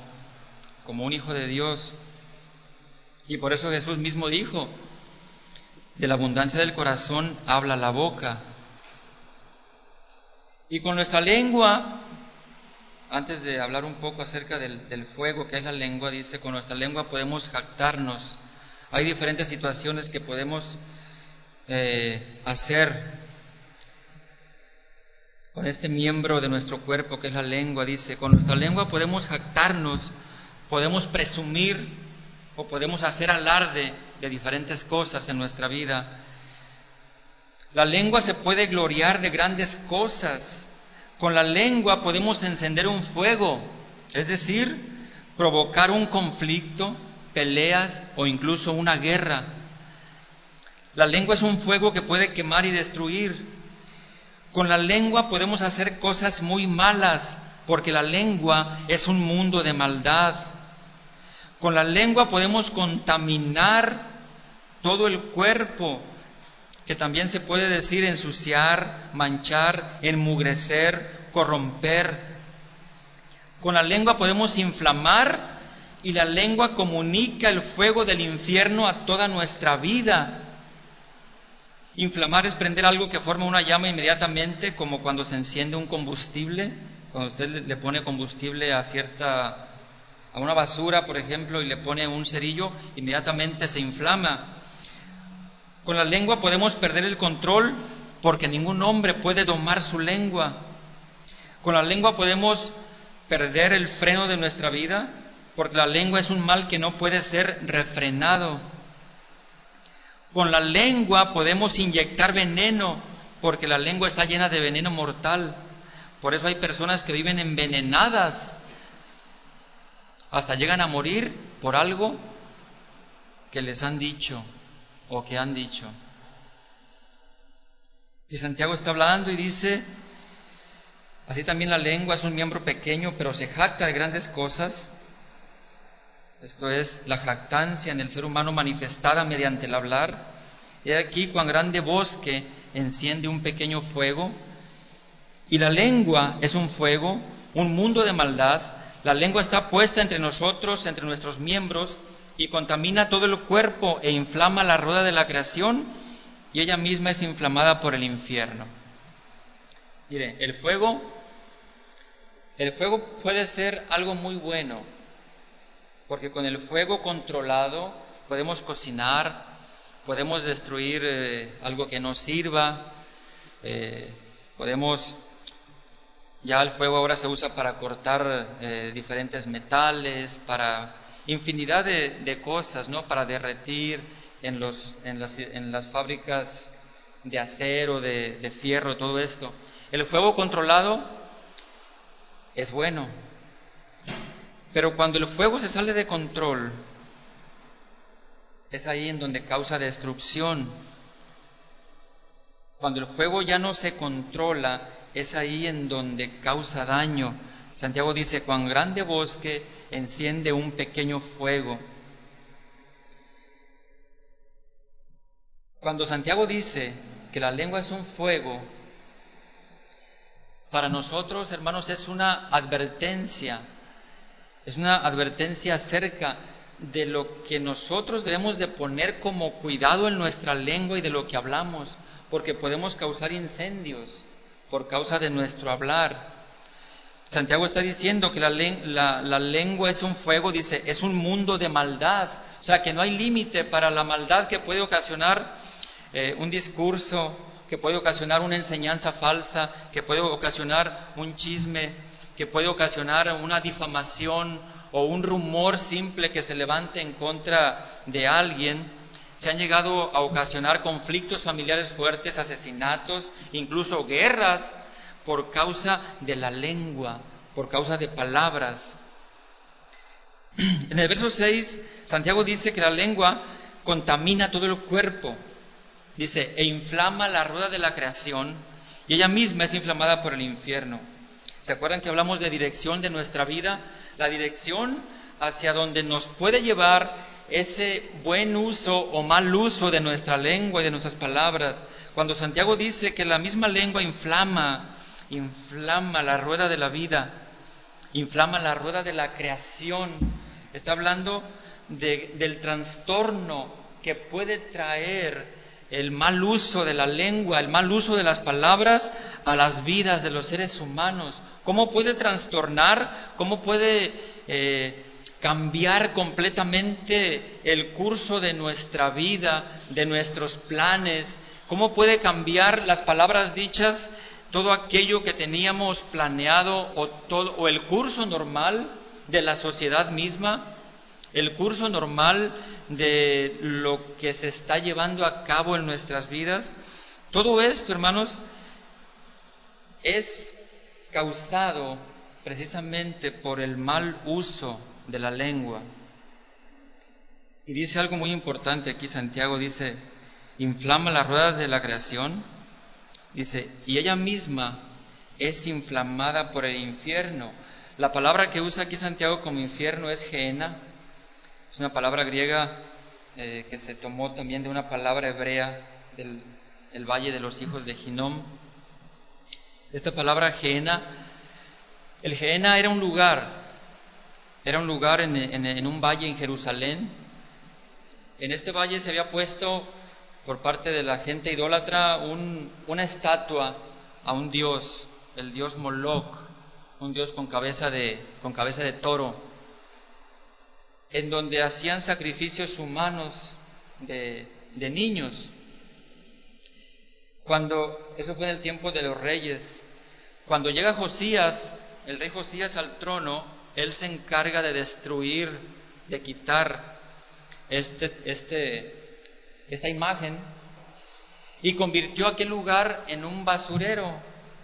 como un hijo de Dios. Y por eso Jesús mismo dijo, de la abundancia del corazón habla la boca. Y con nuestra lengua, antes de hablar un poco acerca del, fuego que es la lengua, dice, con nuestra lengua podemos jactarnos. Hay diferentes situaciones que podemos eh, hacer con este miembro de nuestro cuerpo que es la lengua, dice, con nuestra lengua podemos jactarnos, podemos presumir o podemos hacer alarde de diferentes cosas en nuestra vida. La lengua se puede gloriar de grandes cosas. Con la lengua podemos encender un fuego, es decir, provocar un conflicto, peleas o incluso una guerra. La lengua es un fuego que puede quemar y destruir. Con la lengua podemos hacer cosas muy malas, porque la lengua es un mundo de maldad. Con la lengua podemos contaminar todo el cuerpo, que también se puede decir ensuciar, manchar, enmugrecer, corromper. Con la lengua podemos inflamar y la lengua comunica el fuego del infierno a toda nuestra vida. Inflamar es prender algo que forma una llama inmediatamente, como cuando se enciende un combustible, cuando usted le pone combustible a cierta, a una basura, por ejemplo, y le pone un cerillo, inmediatamente se inflama. Con la lengua podemos perder el control porque ningún hombre puede domar su lengua. Con la lengua podemos perder el freno de nuestra vida porque la lengua es un mal que no puede ser refrenado. Con la lengua podemos inyectar veneno porque la lengua está llena de veneno mortal. Por eso hay personas que viven envenenadas, hasta llegan a morir por algo que les han dicho o que han dicho. Y Santiago está hablando y dice, así también la lengua es un miembro pequeño, pero se jacta de grandes cosas. Esto es la jactancia en el ser humano manifestada mediante el hablar. He aquí cuán grande bosque enciende un pequeño fuego. Y la lengua es un fuego, un mundo de maldad. La lengua está puesta entre nosotros, entre nuestros miembros, y contamina todo el cuerpo e inflama la rueda de la creación y ella misma es inflamada por el infierno. Mire, el fuego, el fuego puede ser algo muy bueno, porque con el fuego controlado podemos cocinar, podemos destruir eh, algo que no sirva, eh, podemos, ya el fuego ahora se usa para cortar eh, diferentes metales, para infinidad de, cosas, ¿no? Para derretir, en, las fábricas de acero, de, de fierro, todo esto. El fuego controlado es bueno, pero cuando el fuego se sale de control, es ahí en donde causa destrucción. Cuando el fuego ya no se controla, es ahí en donde causa daño. Santiago dice, cuán grande bosque enciende un pequeño fuego. Cuando Santiago dice que la lengua es un fuego, para nosotros, hermanos, es una advertencia, es una advertencia acerca de lo que nosotros debemos de poner como cuidado en nuestra lengua y de lo que hablamos, porque podemos causar incendios por causa de nuestro hablar. Santiago está diciendo que la, la, lengua es un fuego, dice, es un mundo de maldad, o sea que no hay límite para la maldad que puede ocasionar eh, un discurso que puede ocasionar una enseñanza falsa, que puede ocasionar un chisme, que puede ocasionar una difamación o un rumor simple que se levante en contra de alguien. Se han llegado a ocasionar conflictos familiares fuertes, asesinatos, incluso guerras por causa de la lengua, por causa de palabras. En el verso 6, Santiago dice que la lengua contamina todo el cuerpo. Dice, e inflama la rueda de la creación y ella misma es inflamada por el infierno. ¿Se acuerdan que hablamos de dirección de nuestra vida? La dirección hacia donde nos puede llevar ese buen uso o mal uso de nuestra lengua y de nuestras palabras. Cuando Santiago dice que la misma lengua inflama, inflama la rueda de la vida, inflama la rueda de la creación, está hablando del trastorno que puede traer el mal uso de la lengua, el mal uso de las palabras a las vidas de los seres humanos. ¿Cómo puede trastornar? ¿Cómo puede eh, cambiar completamente el curso de nuestra vida, de nuestros planes? ¿Cómo puede cambiar las palabras dichas, todo aquello que teníamos planeado o, o el curso normal de la sociedad misma? el curso normal de lo que se está llevando a cabo en nuestras vidas. Todo esto, hermanos, es causado precisamente por el mal uso de la lengua. Y dice algo muy importante aquí, Santiago dice, inflama la rueda de la creación, dice, y ella misma es inflamada por el infierno. La palabra que usa aquí Santiago como infierno es Geena, es una palabra griega eh, que se tomó también de una palabra hebrea del valle de los hijos de Ginom. Esta palabra Geena, el Geena era un lugar, era un lugar en, un valle en Jerusalén. En este valle se había puesto por parte de la gente idólatra una estatua a un dios, el dios Moloch, un dios con cabeza de, con cabeza de toro en donde hacían sacrificios humanos de, niños. Cuando, eso fue en el tiempo de los reyes, cuando llega Josías, el rey Josías al trono, él se encarga de destruir, de quitar este, este, esta imagen y convirtió aquel lugar en un basurero,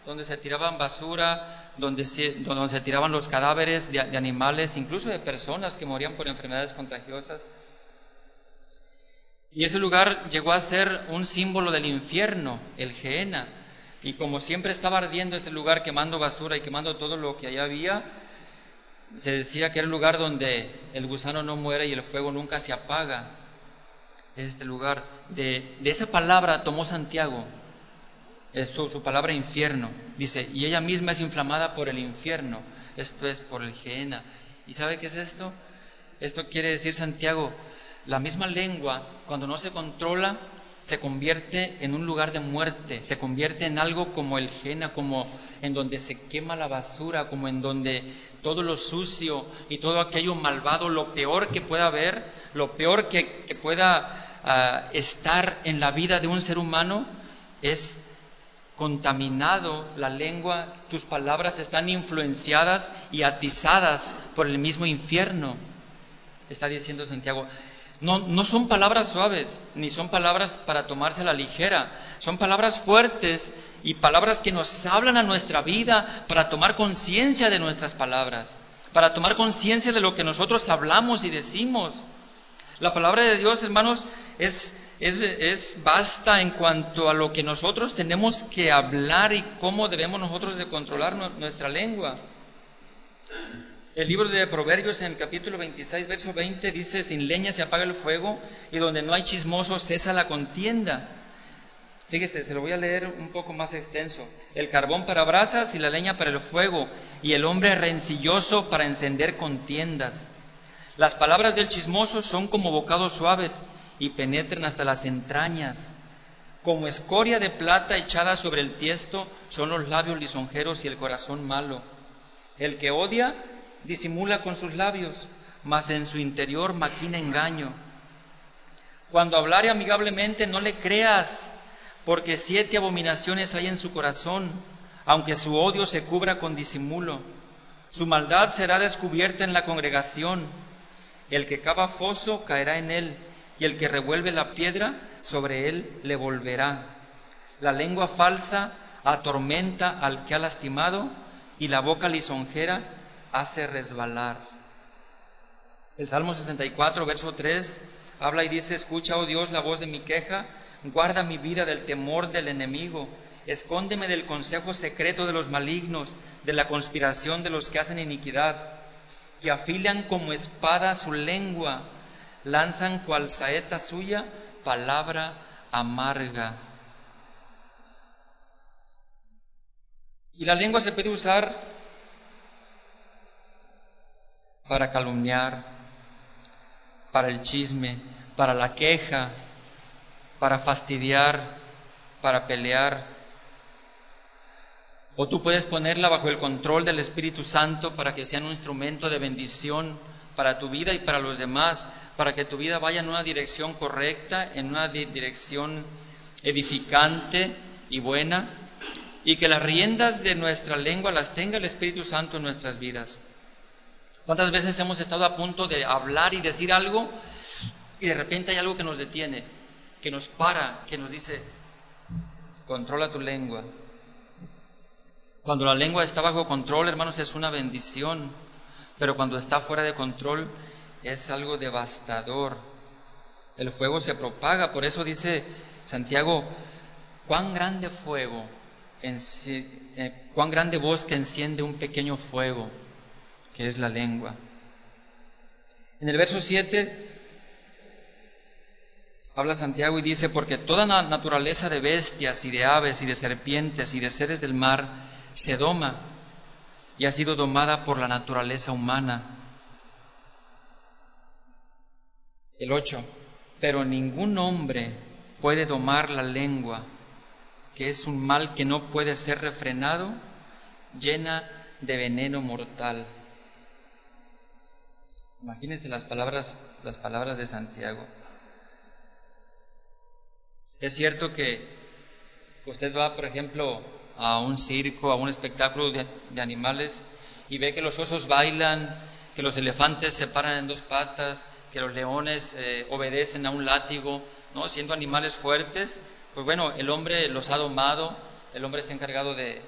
donde se tiraban basura, donde se, donde se tiraban los cadáveres de, animales, incluso de personas que morían por enfermedades contagiosas. Y ese lugar llegó a ser un símbolo del infierno, el Gehenna. Y como siempre estaba ardiendo ese lugar, quemando basura y quemando todo lo que allá había, se decía que era el lugar donde el gusano no muere y el fuego nunca se apaga. Es este lugar. De, de esa palabra tomó Santiago es su, palabra infierno. Dice, y ella misma es inflamada por el infierno, esto es por el Gehenna. ¿Y sabe qué es esto? Esto quiere decir Santiago, la misma lengua, cuando no se controla, se convierte en un lugar de muerte, se convierte en algo como el Gehenna, como en donde se quema la basura, como en donde todo lo sucio y todo aquello malvado, lo peor que pueda haber, lo peor que, pueda ah, estar en la vida de un ser humano, es contaminado la lengua, tus palabras están influenciadas y atizadas por el mismo infierno, está diciendo Santiago. No, son palabras suaves, ni son palabras para tomarse a la ligera, son palabras fuertes y palabras que nos hablan a nuestra vida para tomar conciencia de nuestras palabras, para tomar conciencia de lo que nosotros hablamos y decimos. La palabra de Dios, hermanos, es es, basta en cuanto a lo que nosotros tenemos que hablar y cómo debemos nosotros de controlar nuestra lengua. El libro de Proverbios en el capítulo 26, verso 20 dice, sin leña se apaga el fuego y donde no hay chismosos cesa la contienda. Fíjese, se lo voy a leer un poco más extenso. El carbón para brasas y la leña para el fuego y el hombre rencilloso para encender contiendas. Las palabras del chismoso son como bocados suaves y penetren hasta las entrañas. Como escoria de plata echada sobre el tiesto son los labios lisonjeros y el corazón malo. El que odia disimula con sus labios, mas en su interior maquina engaño. Cuando hablare amigablemente no le creas, porque siete abominaciones hay en su corazón, aunque su odio se cubra con disimulo. Su maldad será descubierta en la congregación. El que cava foso caerá en él y el que revuelve la piedra sobre él le volverá. La lengua falsa atormenta al que ha lastimado y la boca lisonjera hace resbalar. El Salmo 64, verso 3, habla y dice, escucha, oh Dios, la voz de mi queja, guarda mi vida del temor del enemigo, escóndeme del consejo secreto de los malignos, de la conspiración de los que hacen iniquidad, que afilan como espada su lengua lanzan cual saeta suya palabra amarga. Y la lengua se puede usar para calumniar, para el chisme, para la queja, para fastidiar, para pelear. O tú puedes ponerla bajo el control del Espíritu Santo para que sea un instrumento de bendición para tu vida y para los demás, para que tu vida vaya en una dirección correcta, en una dirección edificante y buena, y que las riendas de nuestra lengua las tenga el Espíritu Santo en nuestras vidas. ¿Cuántas veces hemos estado a punto de hablar y decir algo y de repente hay algo que nos detiene, que nos para, que nos dice, controla tu lengua? Cuando la lengua está bajo control, hermanos, es una bendición, pero cuando está fuera de control es algo devastador. El fuego se propaga, por eso dice Santiago, cuán grande fuego, eh, cuán grande bosque enciende un pequeño fuego, es la lengua. En el verso 7 habla Santiago y dice, porque toda naturaleza de bestias y de aves y de serpientes y de seres del mar se doma y ha sido domada por la naturaleza humana El 8. Pero ningún hombre puede domar la lengua, que es un mal que no puede ser refrenado, llena de veneno mortal. Imagínense las palabras, las palabras de Santiago. Es cierto que usted va, por ejemplo, a un circo, a un espectáculo de, animales y ve que los osos bailan, que los elefantes se paran en dos patas, que los leones eh, obedecen a un látigo, ¿no? siendo animales fuertes, pues bueno, el hombre los ha domado el hombre está encargado de,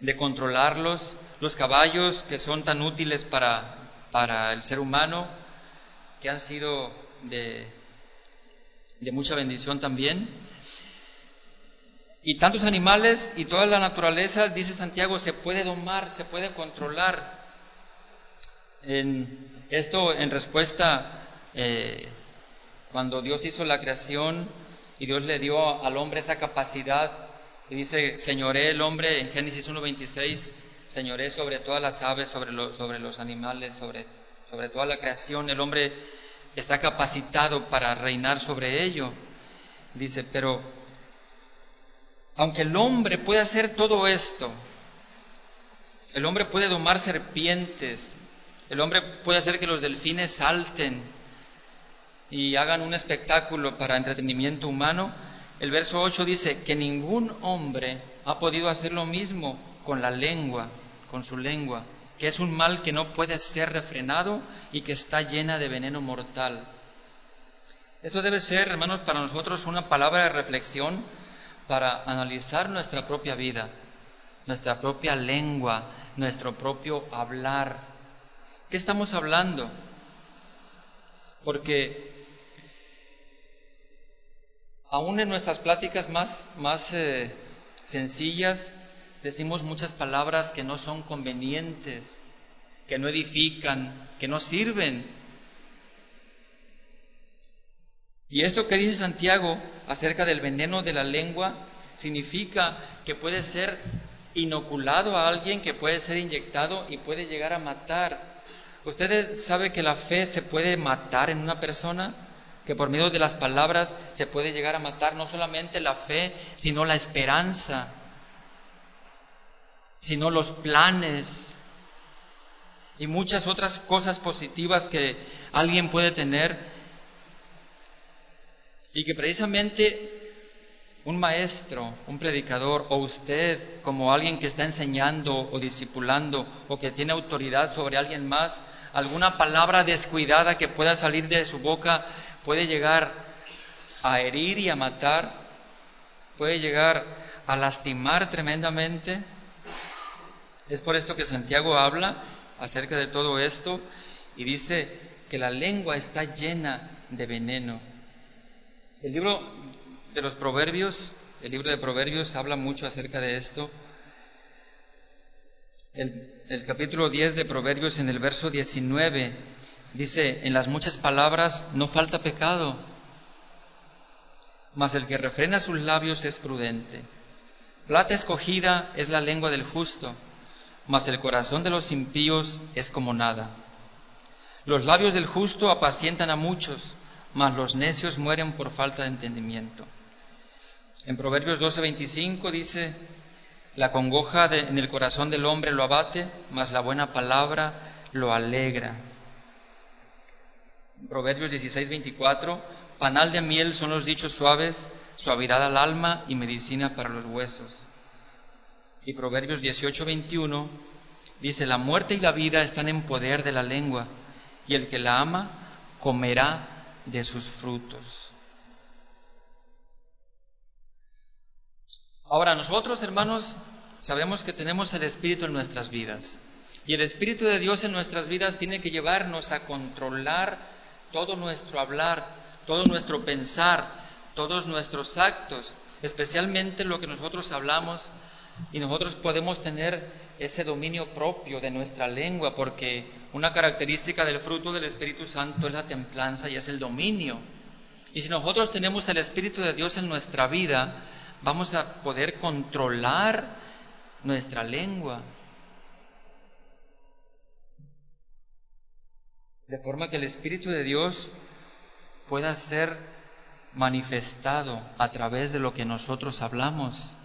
de, controlarlos, los caballos que son tan útiles para, para el ser humano, que han sido de, de mucha bendición también. Y tantos animales y toda la naturaleza, dice Santiago, se puede domar, se puede controlar. En esto en respuesta, eh, cuando Dios hizo la creación y Dios le dio al hombre esa capacidad, y dice, señoré el hombre en Génesis 1.26, señoré sobre todas las aves, sobre, los animales, sobre, sobre toda la creación, el hombre está capacitado para reinar sobre ello. Dice, pero aunque el hombre puede hacer todo esto, el hombre puede domar serpientes, el hombre puede hacer que los delfines salten y hagan un espectáculo para entretenimiento humano, el verso 8 dice que ningún hombre ha podido hacer lo mismo con la lengua, con su lengua, que es un mal que no puede ser refrenado y que está llena de veneno mortal. Esto debe ser, hermanos, para nosotros una palabra de reflexión para analizar nuestra propia vida, nuestra propia lengua, nuestro propio hablar. ¿Qué estamos hablando? Porque aún en nuestras pláticas más, más eh, sencillas decimos muchas palabras que no son convenientes, que no edifican, que no sirven. Y esto que dice Santiago acerca del veneno de la lengua significa que puede ser inoculado a alguien, que puede ser inyectado y puede llegar a matar. ¿Usted sabe que la fe se puede matar en una persona? Que por medio de las palabras se puede llegar a matar no solamente la fe, sino la esperanza, sino los planes y muchas otras cosas positivas que alguien puede tener y que precisamente un maestro, un predicador o usted como alguien que está enseñando o discipulando o que tiene autoridad sobre alguien más, alguna palabra descuidada que pueda salir de su boca puede llegar a herir y a matar, puede llegar a lastimar tremendamente. Es por esto que Santiago habla acerca de todo esto y dice que la lengua está llena de veneno. El libro de los Proverbios, el libro de Proverbios habla mucho acerca de esto. El, el, capítulo 10 de Proverbios en el verso 19 dice, en las muchas palabras no falta pecado, mas el que refrena sus labios es prudente. Plata escogida es la lengua del justo, mas el corazón de los impíos es como nada. Los labios del justo apacientan a muchos, mas los necios mueren por falta de entendimiento. En Proverbios 12:25 dice, la congoja en el corazón del hombre lo abate, mas la buena palabra lo alegra. En Proverbios 16:24, panal de miel son los dichos suaves, suavidad al alma y medicina para los huesos. Y Proverbios 18:21 dice, la muerte y la vida están en poder de la lengua, y el que la ama comerá de sus frutos. Ahora, nosotros, hermanos, sabemos que tenemos el Espíritu en nuestras vidas. Y el Espíritu de Dios en nuestras vidas tiene que llevarnos a controlar todo nuestro hablar, todo nuestro pensar, todos nuestros actos, especialmente lo que nosotros hablamos. Y nosotros podemos tener ese dominio propio de nuestra lengua, porque una característica del fruto del Espíritu Santo es la templanza y es el dominio. Y si nosotros tenemos el Espíritu de Dios en nuestra vida, vamos a poder controlar nuestra lengua. De forma que el Espíritu de Dios pueda ser manifestado a través de lo que nosotros hablamos,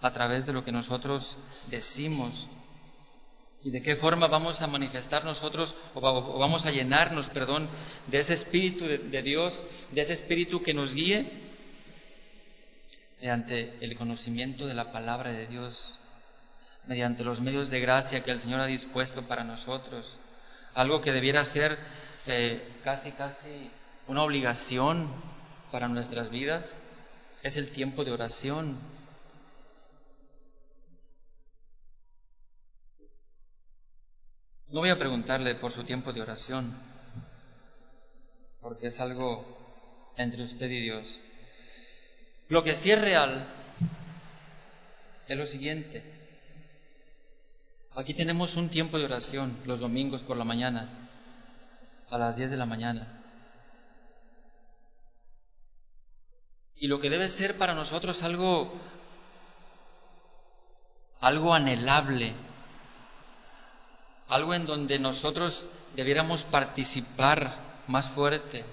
a través de lo que nosotros decimos. ¿Y de qué forma vamos a manifestar nosotros o vamos a llenarnos, perdón, de ese Espíritu de, Dios, de ese Espíritu que nos guíe? Mediante el conocimiento de la palabra de Dios, mediante los medios de gracia que el Señor ha dispuesto para nosotros. Algo que debiera ser eh, casi, casi una obligación para nuestras vidas es el tiempo de oración No voy a preguntarle por su tiempo de oración, porque es algo entre usted y Dios. Lo que sí es real es lo siguiente. Aquí tenemos un tiempo de oración los domingos por la mañana, a las 10 de la mañana. Y lo que debe ser para nosotros algo algo anhelable, algo en donde nosotros debiéramos participar más fuerte,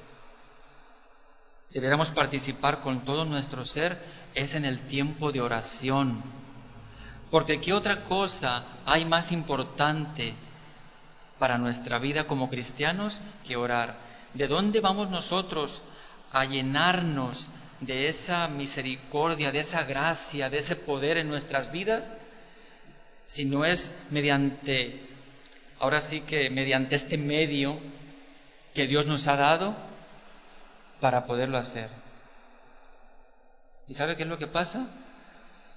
debiéramos participar con todo nuestro ser, es en el tiempo de oración. Porque ¿qué otra cosa hay más importante para nuestra vida como cristianos que orar? ¿De dónde vamos nosotros a llenarnos de esa misericordia, de esa gracia, de ese poder en nuestras vidas? Si no es mediante, ahora sí que mediante este medio que Dios nos ha dado para poderlo hacer. ¿Y sabe qué es lo que pasa?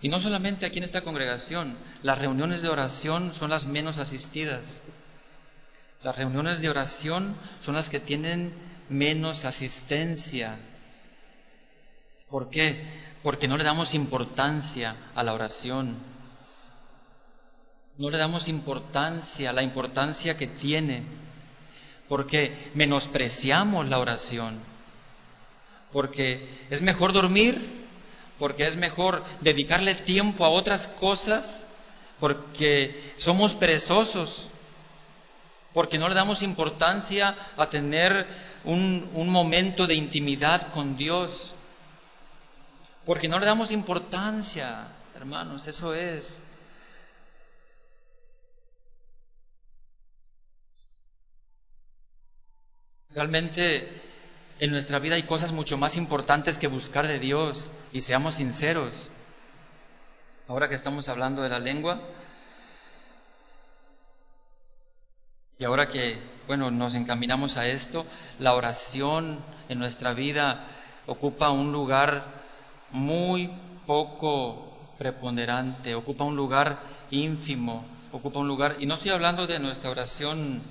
Y no solamente aquí en esta congregación, las reuniones de oración son las menos asistidas. Las reuniones de oración son las que tienen menos asistencia. ¿Por qué? Porque no le damos importancia a la oración. No le damos importancia, la importancia que tiene. Porque menospreciamos la oración. Porque es mejor dormir porque es mejor dedicarle tiempo a otras cosas, porque somos perezosos, porque no le damos importancia a tener un, un momento de intimidad con Dios, porque no le damos importancia, hermanos, eso es. Realmente en nuestra vida hay cosas mucho más importantes que buscar de Dios y seamos sinceros. Ahora que estamos hablando de la lengua y ahora que, bueno, nos encaminamos a esto, la oración en nuestra vida ocupa un lugar muy poco preponderante, ocupa un lugar ínfimo, ocupa un lugar, y no estoy hablando de nuestra oración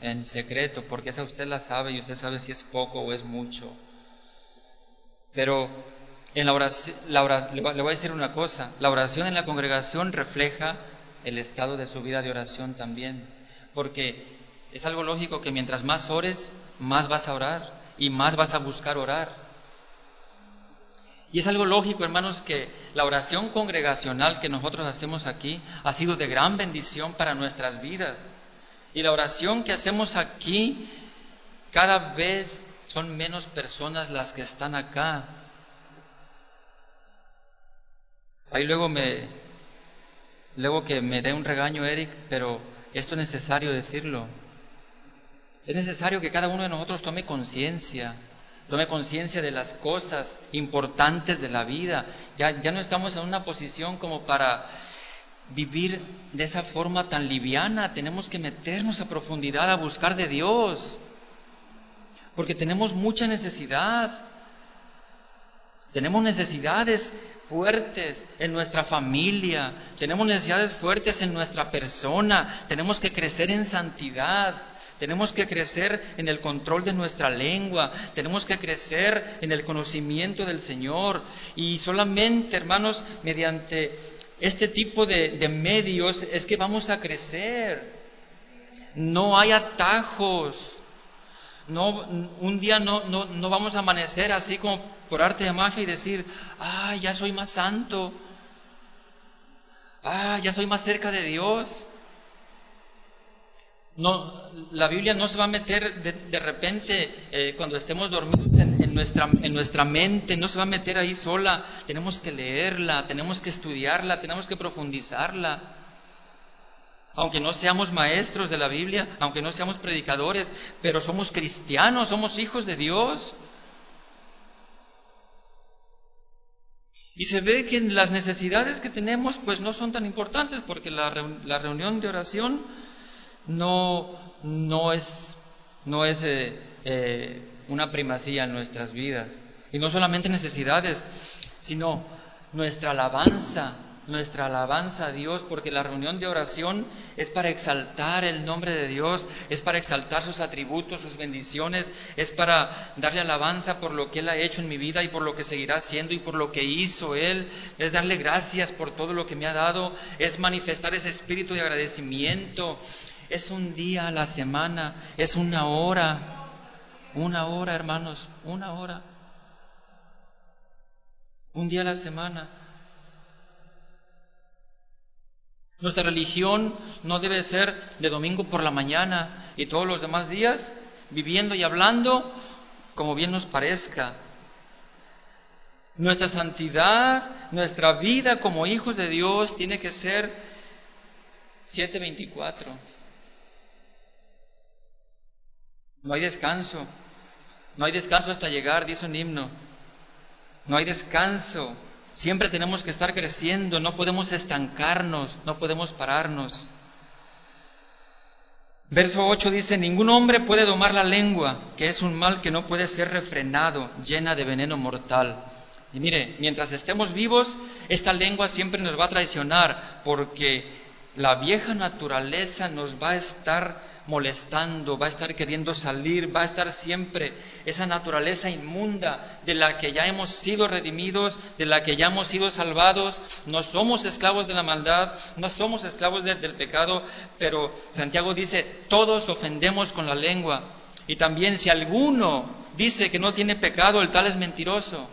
en secreto, porque esa usted la sabe y usted sabe si es poco o es mucho. Pero en la oración, le voy a decir una cosa, la oración en la congregación refleja el estado de su vida de oración también, porque es algo lógico que mientras más ores, más vas a orar y más vas a buscar orar. Y es algo lógico, hermanos, que la oración congregacional que nosotros hacemos aquí ha sido de gran bendición para nuestras vidas. Y la oración que hacemos aquí, cada vez son menos personas las que están acá. Ahí luego me, luego que me dé un regaño Eric, pero esto es necesario decirlo. Es necesario que cada uno de nosotros tome conciencia, tome conciencia de las cosas importantes de la vida. Ya, ya no estamos en una posición como para vivir de esa forma tan liviana, tenemos que meternos a profundidad a buscar de Dios, porque tenemos mucha necesidad. Tenemos necesidades fuertes en nuestra familia, tenemos necesidades fuertes en nuestra persona, tenemos que crecer en santidad, tenemos que crecer en el control de nuestra lengua, tenemos que crecer en el conocimiento del Señor. Y solamente, hermanos, mediante este tipo de, medios es que vamos a crecer. No hay atajos. No, un día no, no, no, vamos a amanecer así como por arte de magia y decir, ah, ya soy más santo, ah, ya soy más cerca de Dios. No, la Biblia no se va a meter de, repente eh, cuando estemos dormidos en, nuestra, en nuestra mente, no se va a meter ahí sola. Tenemos que leerla, tenemos que estudiarla, tenemos que profundizarla. Aunque no seamos maestros de la Biblia, aunque no seamos predicadores, pero somos cristianos, somos hijos de Dios. Y se ve que las necesidades que tenemos pues no son tan importantes porque la, la reunión de oración no, no es, no es eh, eh, una primacía en nuestras vidas. Y no solamente necesidades, sino nuestra alabanza, nuestra alabanza a Dios, porque la reunión de oración es para exaltar el nombre de Dios, es para exaltar sus atributos, sus bendiciones, es para darle alabanza por lo que Él ha hecho en mi vida y por lo que seguirá haciendo y por lo que hizo Él, es darle gracias por todo lo que me ha dado, es manifestar ese espíritu de agradecimiento, es un día a la semana, es una hora, una hora hermanos, una hora, un día a la semana. Nuestra religión no debe ser de domingo por la mañana y todos los demás días viviendo y hablando como bien nos parezca. Nuestra santidad, nuestra vida como hijos de Dios tiene que ser 724. No hay descanso. No hay descanso hasta llegar, dice un himno. No hay descanso. Siempre tenemos que estar creciendo, no podemos estancarnos, no podemos pararnos. Verso 8 dice, ningún hombre puede domar la lengua, que es un mal que no puede ser refrenado, llena de veneno mortal. Y mire, mientras estemos vivos, esta lengua siempre nos va a traicionar, porque la vieja naturaleza nos va a estar molestando, va a estar queriendo salir, va a estar siempre esa naturaleza inmunda de la que ya hemos sido redimidos, de la que ya hemos sido salvados. No somos esclavos de la maldad, no somos esclavos del pecado, pero Santiago dice, todos ofendemos con la lengua. Y también si alguno dice que no tiene pecado, el tal es mentiroso.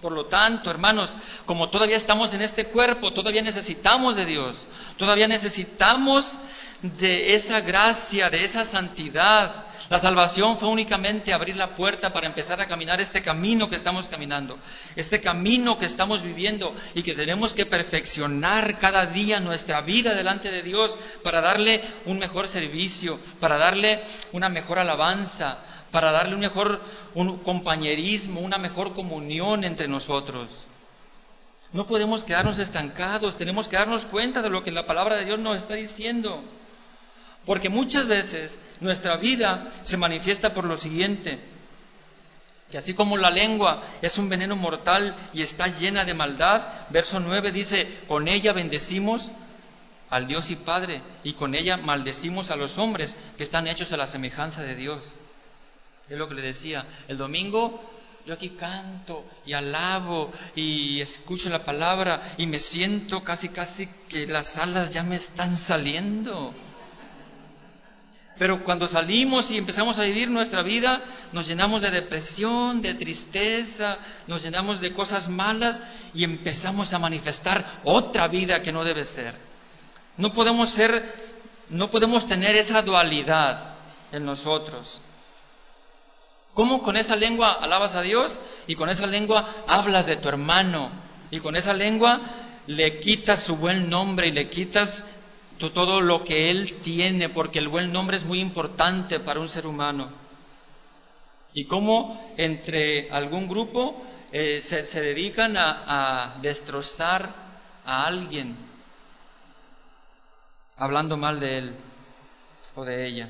Por lo tanto, hermanos, como todavía estamos en este cuerpo, todavía necesitamos de Dios, todavía necesitamos de esa gracia, de esa santidad. La salvación fue únicamente abrir la puerta para empezar a caminar este camino que estamos caminando, este camino que estamos viviendo y que tenemos que perfeccionar cada día nuestra vida delante de Dios para darle un mejor servicio, para darle una mejor alabanza, para darle un mejor compañerismo, una mejor comunión entre nosotros. No podemos quedarnos estancados, tenemos que darnos cuenta de lo que la palabra de Dios nos está diciendo. Porque muchas veces nuestra vida se manifiesta por lo siguiente, que así como la lengua es un veneno mortal y está llena de maldad, verso 9 dice, con ella bendecimos al Dios y Padre y con ella maldecimos a los hombres que están hechos a la semejanza de Dios. Es lo que le decía, el domingo yo aquí canto y alabo y escucho la palabra y me siento casi casi que las alas ya me están saliendo. Pero cuando salimos y empezamos a vivir nuestra vida, nos llenamos de depresión, de tristeza, nos llenamos de cosas malas y empezamos a manifestar otra vida que no debe ser. No podemos ser, no podemos tener esa dualidad en nosotros. ¿Cómo con esa lengua alabas a Dios y con esa lengua hablas de tu hermano y con esa lengua le quitas su buen nombre y le quitas todo lo que él tiene, porque el buen nombre es muy importante para un ser humano. Y cómo entre algún grupo eh, se, dedican a, a destrozar a alguien, hablando mal de él o de ella.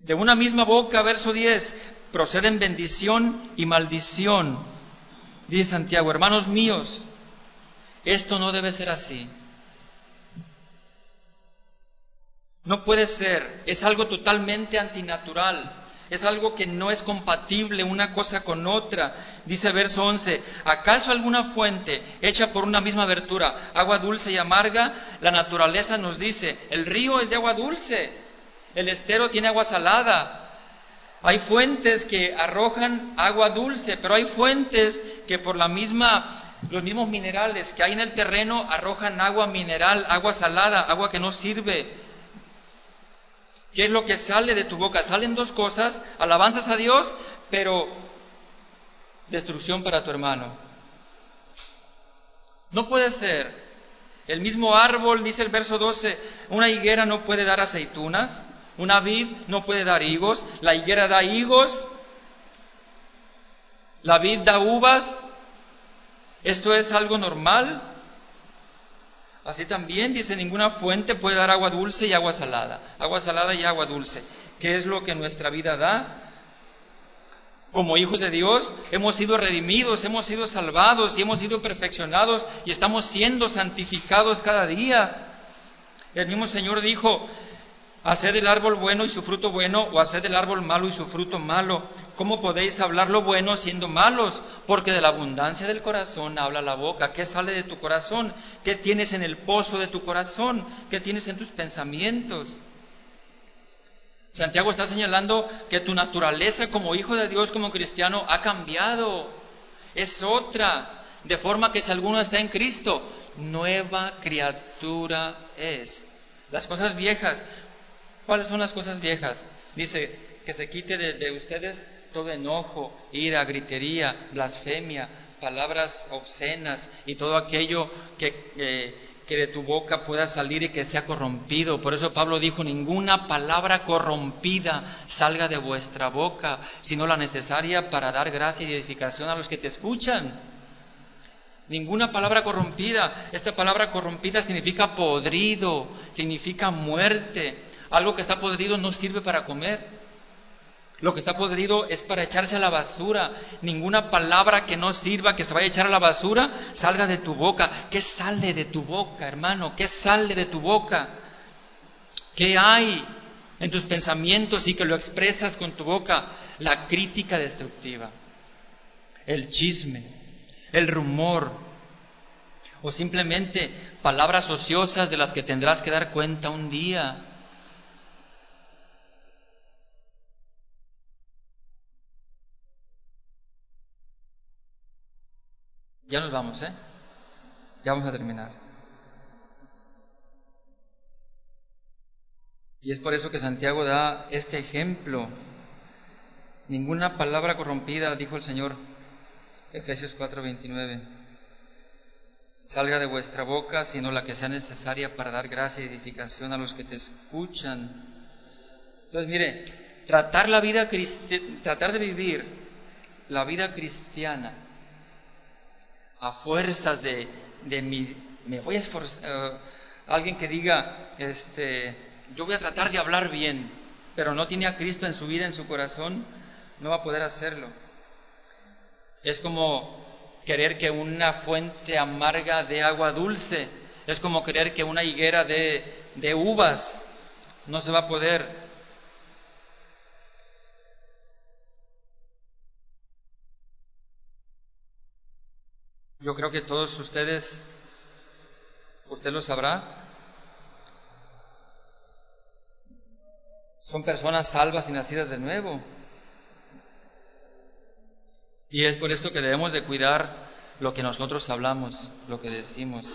De una misma boca, verso 10, proceden bendición y maldición. Dice Santiago, hermanos míos, esto no debe ser así. No puede ser, es algo totalmente antinatural, es algo que no es compatible una cosa con otra. Dice verso 11, ¿acaso alguna fuente hecha por una misma abertura, agua dulce y amarga? La naturaleza nos dice, el río es de agua dulce, el estero tiene agua salada. Hay fuentes que arrojan agua dulce, pero hay fuentes que por la misma los mismos minerales que hay en el terreno arrojan agua mineral, agua salada, agua que no sirve. ¿Qué es lo que sale de tu boca? Salen dos cosas, alabanzas a Dios, pero destrucción para tu hermano. No puede ser. El mismo árbol, dice el verso 12, una higuera no puede dar aceitunas, una vid no puede dar higos, la higuera da higos, la vid da uvas. ¿Esto es algo normal? Así también dice, ninguna fuente puede dar agua dulce y agua salada, agua salada y agua dulce. ¿Qué es lo que nuestra vida da? Como hijos de Dios hemos sido redimidos, hemos sido salvados y hemos sido perfeccionados y estamos siendo santificados cada día. El mismo Señor dijo, haced el árbol bueno y su fruto bueno, o haced el árbol malo y su fruto malo. ¿Cómo podéis hablar lo bueno siendo malos? Porque de la abundancia del corazón habla la boca. ¿Qué sale de tu corazón? ¿Qué tienes en el pozo de tu corazón? ¿Qué tienes en tus pensamientos? Santiago está señalando que tu naturaleza como hijo de Dios, como cristiano, ha cambiado. Es otra. De forma que si alguno está en Cristo, nueva criatura es. Las cosas viejas. ¿Cuáles son las cosas viejas? Dice que se quite de, ustedes todo enojo, ira, gritería, blasfemia, palabras obscenas y todo aquello que, que de tu boca pueda salir y que sea corrompido. Por eso Pablo dijo, ninguna palabra corrompida salga de vuestra boca, sino la necesaria para dar gracia y edificación a los que te escuchan. Ninguna palabra corrompida. Esta palabra corrompida significa podrido, significa muerte. Algo que está podrido no sirve para comer. Lo que está podrido es para echarse a la basura. Ninguna palabra que no sirva, que se vaya a echar a la basura, salga de tu boca. ¿Qué sale de tu boca, hermano? ¿Qué sale de tu boca? ¿Qué hay en tus pensamientos y que lo expresas con tu boca? La crítica destructiva, el chisme, el rumor, o simplemente palabras ociosas de las que tendrás que dar cuenta un día. Ya nos vamos, ¿eh? Ya vamos a terminar. Y es por eso que Santiago da este ejemplo. Ninguna palabra corrompida, dijo el Señor, Efesios 4:29, salga de vuestra boca, sino la que sea necesaria para dar gracia y edificación a los que te escuchan. Entonces, mire, tratar la vida tratar de vivir la vida cristiana a fuerzas de, de mi, me voy a esforzar, eh, alguien que diga, este, yo voy a tratar de hablar bien, pero no tiene a Cristo en su vida, en su corazón, no va a poder hacerlo. Es como querer que una fuente amarga de agua dulce, es como querer que una higuera de, de uvas, no se va a poder. Yo creo que todos ustedes, usted lo sabrá, son personas salvas y nacidas de nuevo. Y es por esto que debemos de cuidar lo que nosotros hablamos, lo que decimos.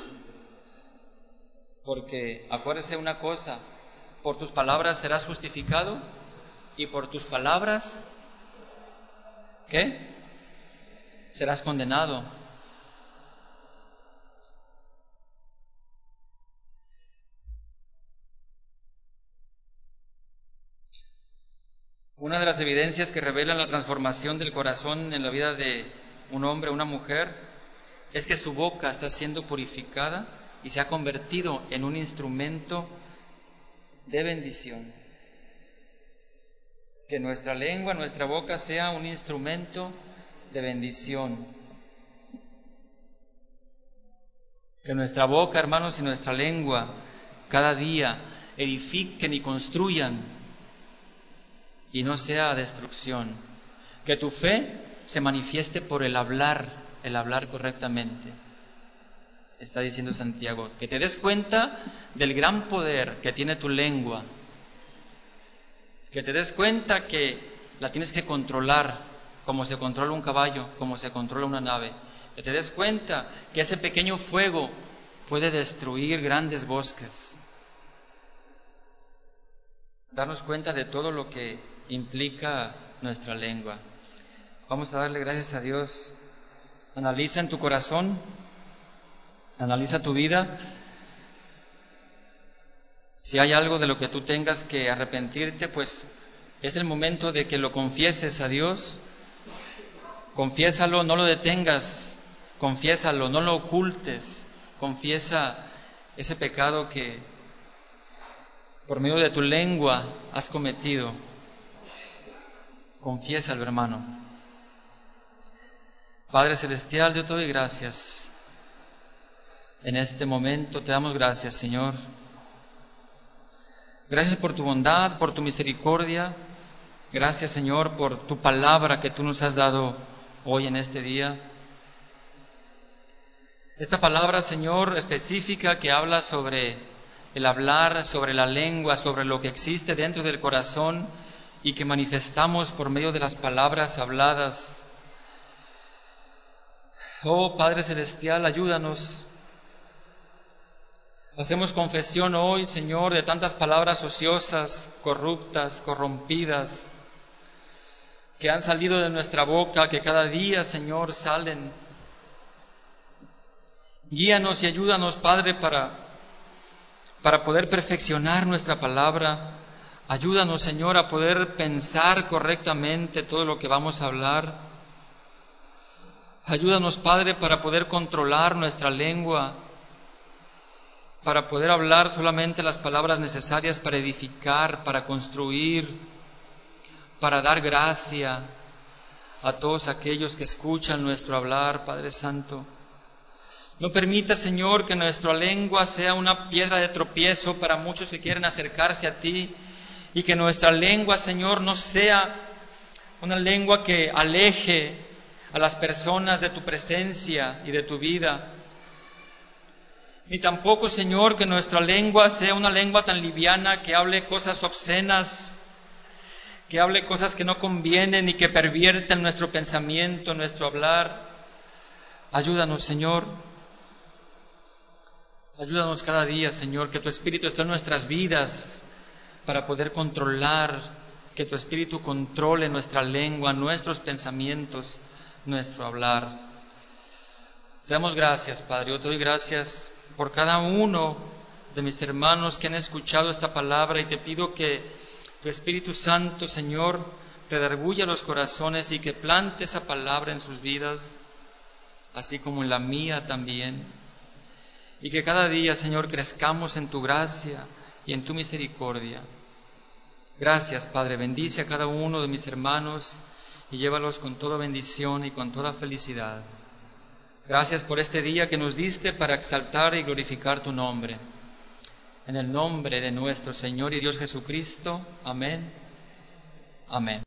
Porque acuérdese una cosa, por tus palabras serás justificado y por tus palabras, ¿qué? Serás condenado. Una de las evidencias que revelan la transformación del corazón en la vida de un hombre o una mujer es que su boca está siendo purificada y se ha convertido en un instrumento de bendición. Que nuestra lengua, nuestra boca sea un instrumento de bendición. Que nuestra boca, hermanos, y nuestra lengua cada día edifiquen y construyan y no sea destrucción. Que tu fe se manifieste por el hablar, el hablar correctamente. Está diciendo Santiago, que te des cuenta del gran poder que tiene tu lengua, que te des cuenta que la tienes que controlar como se controla un caballo, como se controla una nave, que te des cuenta que ese pequeño fuego puede destruir grandes bosques. Darnos cuenta de todo lo que implica nuestra lengua. Vamos a darle gracias a Dios. Analiza en tu corazón, analiza tu vida. Si hay algo de lo que tú tengas que arrepentirte, pues es el momento de que lo confieses a Dios. Confiésalo, no lo detengas, confiésalo, no lo ocultes. Confiesa ese pecado que por medio de tu lengua has cometido. Confiésalo, hermano. Padre Celestial, yo te doy gracias. En este momento te damos gracias, Señor. Gracias por tu bondad, por tu misericordia. Gracias, Señor, por tu palabra que tú nos has dado hoy en este día. Esta palabra, Señor, específica que habla sobre el hablar, sobre la lengua, sobre lo que existe dentro del corazón y que manifestamos por medio de las palabras habladas. Oh Padre Celestial, ayúdanos. Hacemos confesión hoy, Señor, de tantas palabras ociosas, corruptas, corrompidas, que han salido de nuestra boca, que cada día, Señor, salen Guíanos y ayúdanos, Padre, para, para poder perfeccionar nuestra palabra. Ayúdanos, Señor, a poder pensar correctamente todo lo que vamos a hablar. Ayúdanos, Padre, para poder controlar nuestra lengua, para poder hablar solamente las palabras necesarias para edificar, para construir, para dar gracia a todos aquellos que escuchan nuestro hablar, Padre Santo. No permita, Señor, que nuestra lengua sea una piedra de tropiezo para muchos que quieren acercarse a ti y que nuestra lengua, Señor, no sea una lengua que aleje a las personas de tu presencia y de tu vida. Ni tampoco, Señor, que nuestra lengua sea una lengua tan liviana que hable cosas obscenas, que hable cosas que no convienen y que pervierten nuestro pensamiento, nuestro hablar. Ayúdanos, Señor Ayúdanos cada día, Señor, que tu Espíritu esté en nuestras vidas para poder controlar, que tu Espíritu controle nuestra lengua, nuestros pensamientos, nuestro hablar. Te damos gracias, Padre. Yo te doy gracias por cada uno de mis hermanos que han escuchado esta palabra y te pido que tu Espíritu Santo, Señor, redarguya los corazones y que plante esa palabra en sus vidas, así como en la mía también y que cada día, Señor, crezcamos en tu gracia y en tu misericordia. Gracias, Padre. Bendice a cada uno de mis hermanos y llévalos con toda bendición y con toda felicidad. Gracias por este día que nos diste para exaltar y glorificar tu nombre. En el nombre de nuestro Señor y Dios Jesucristo. Amén. Amén.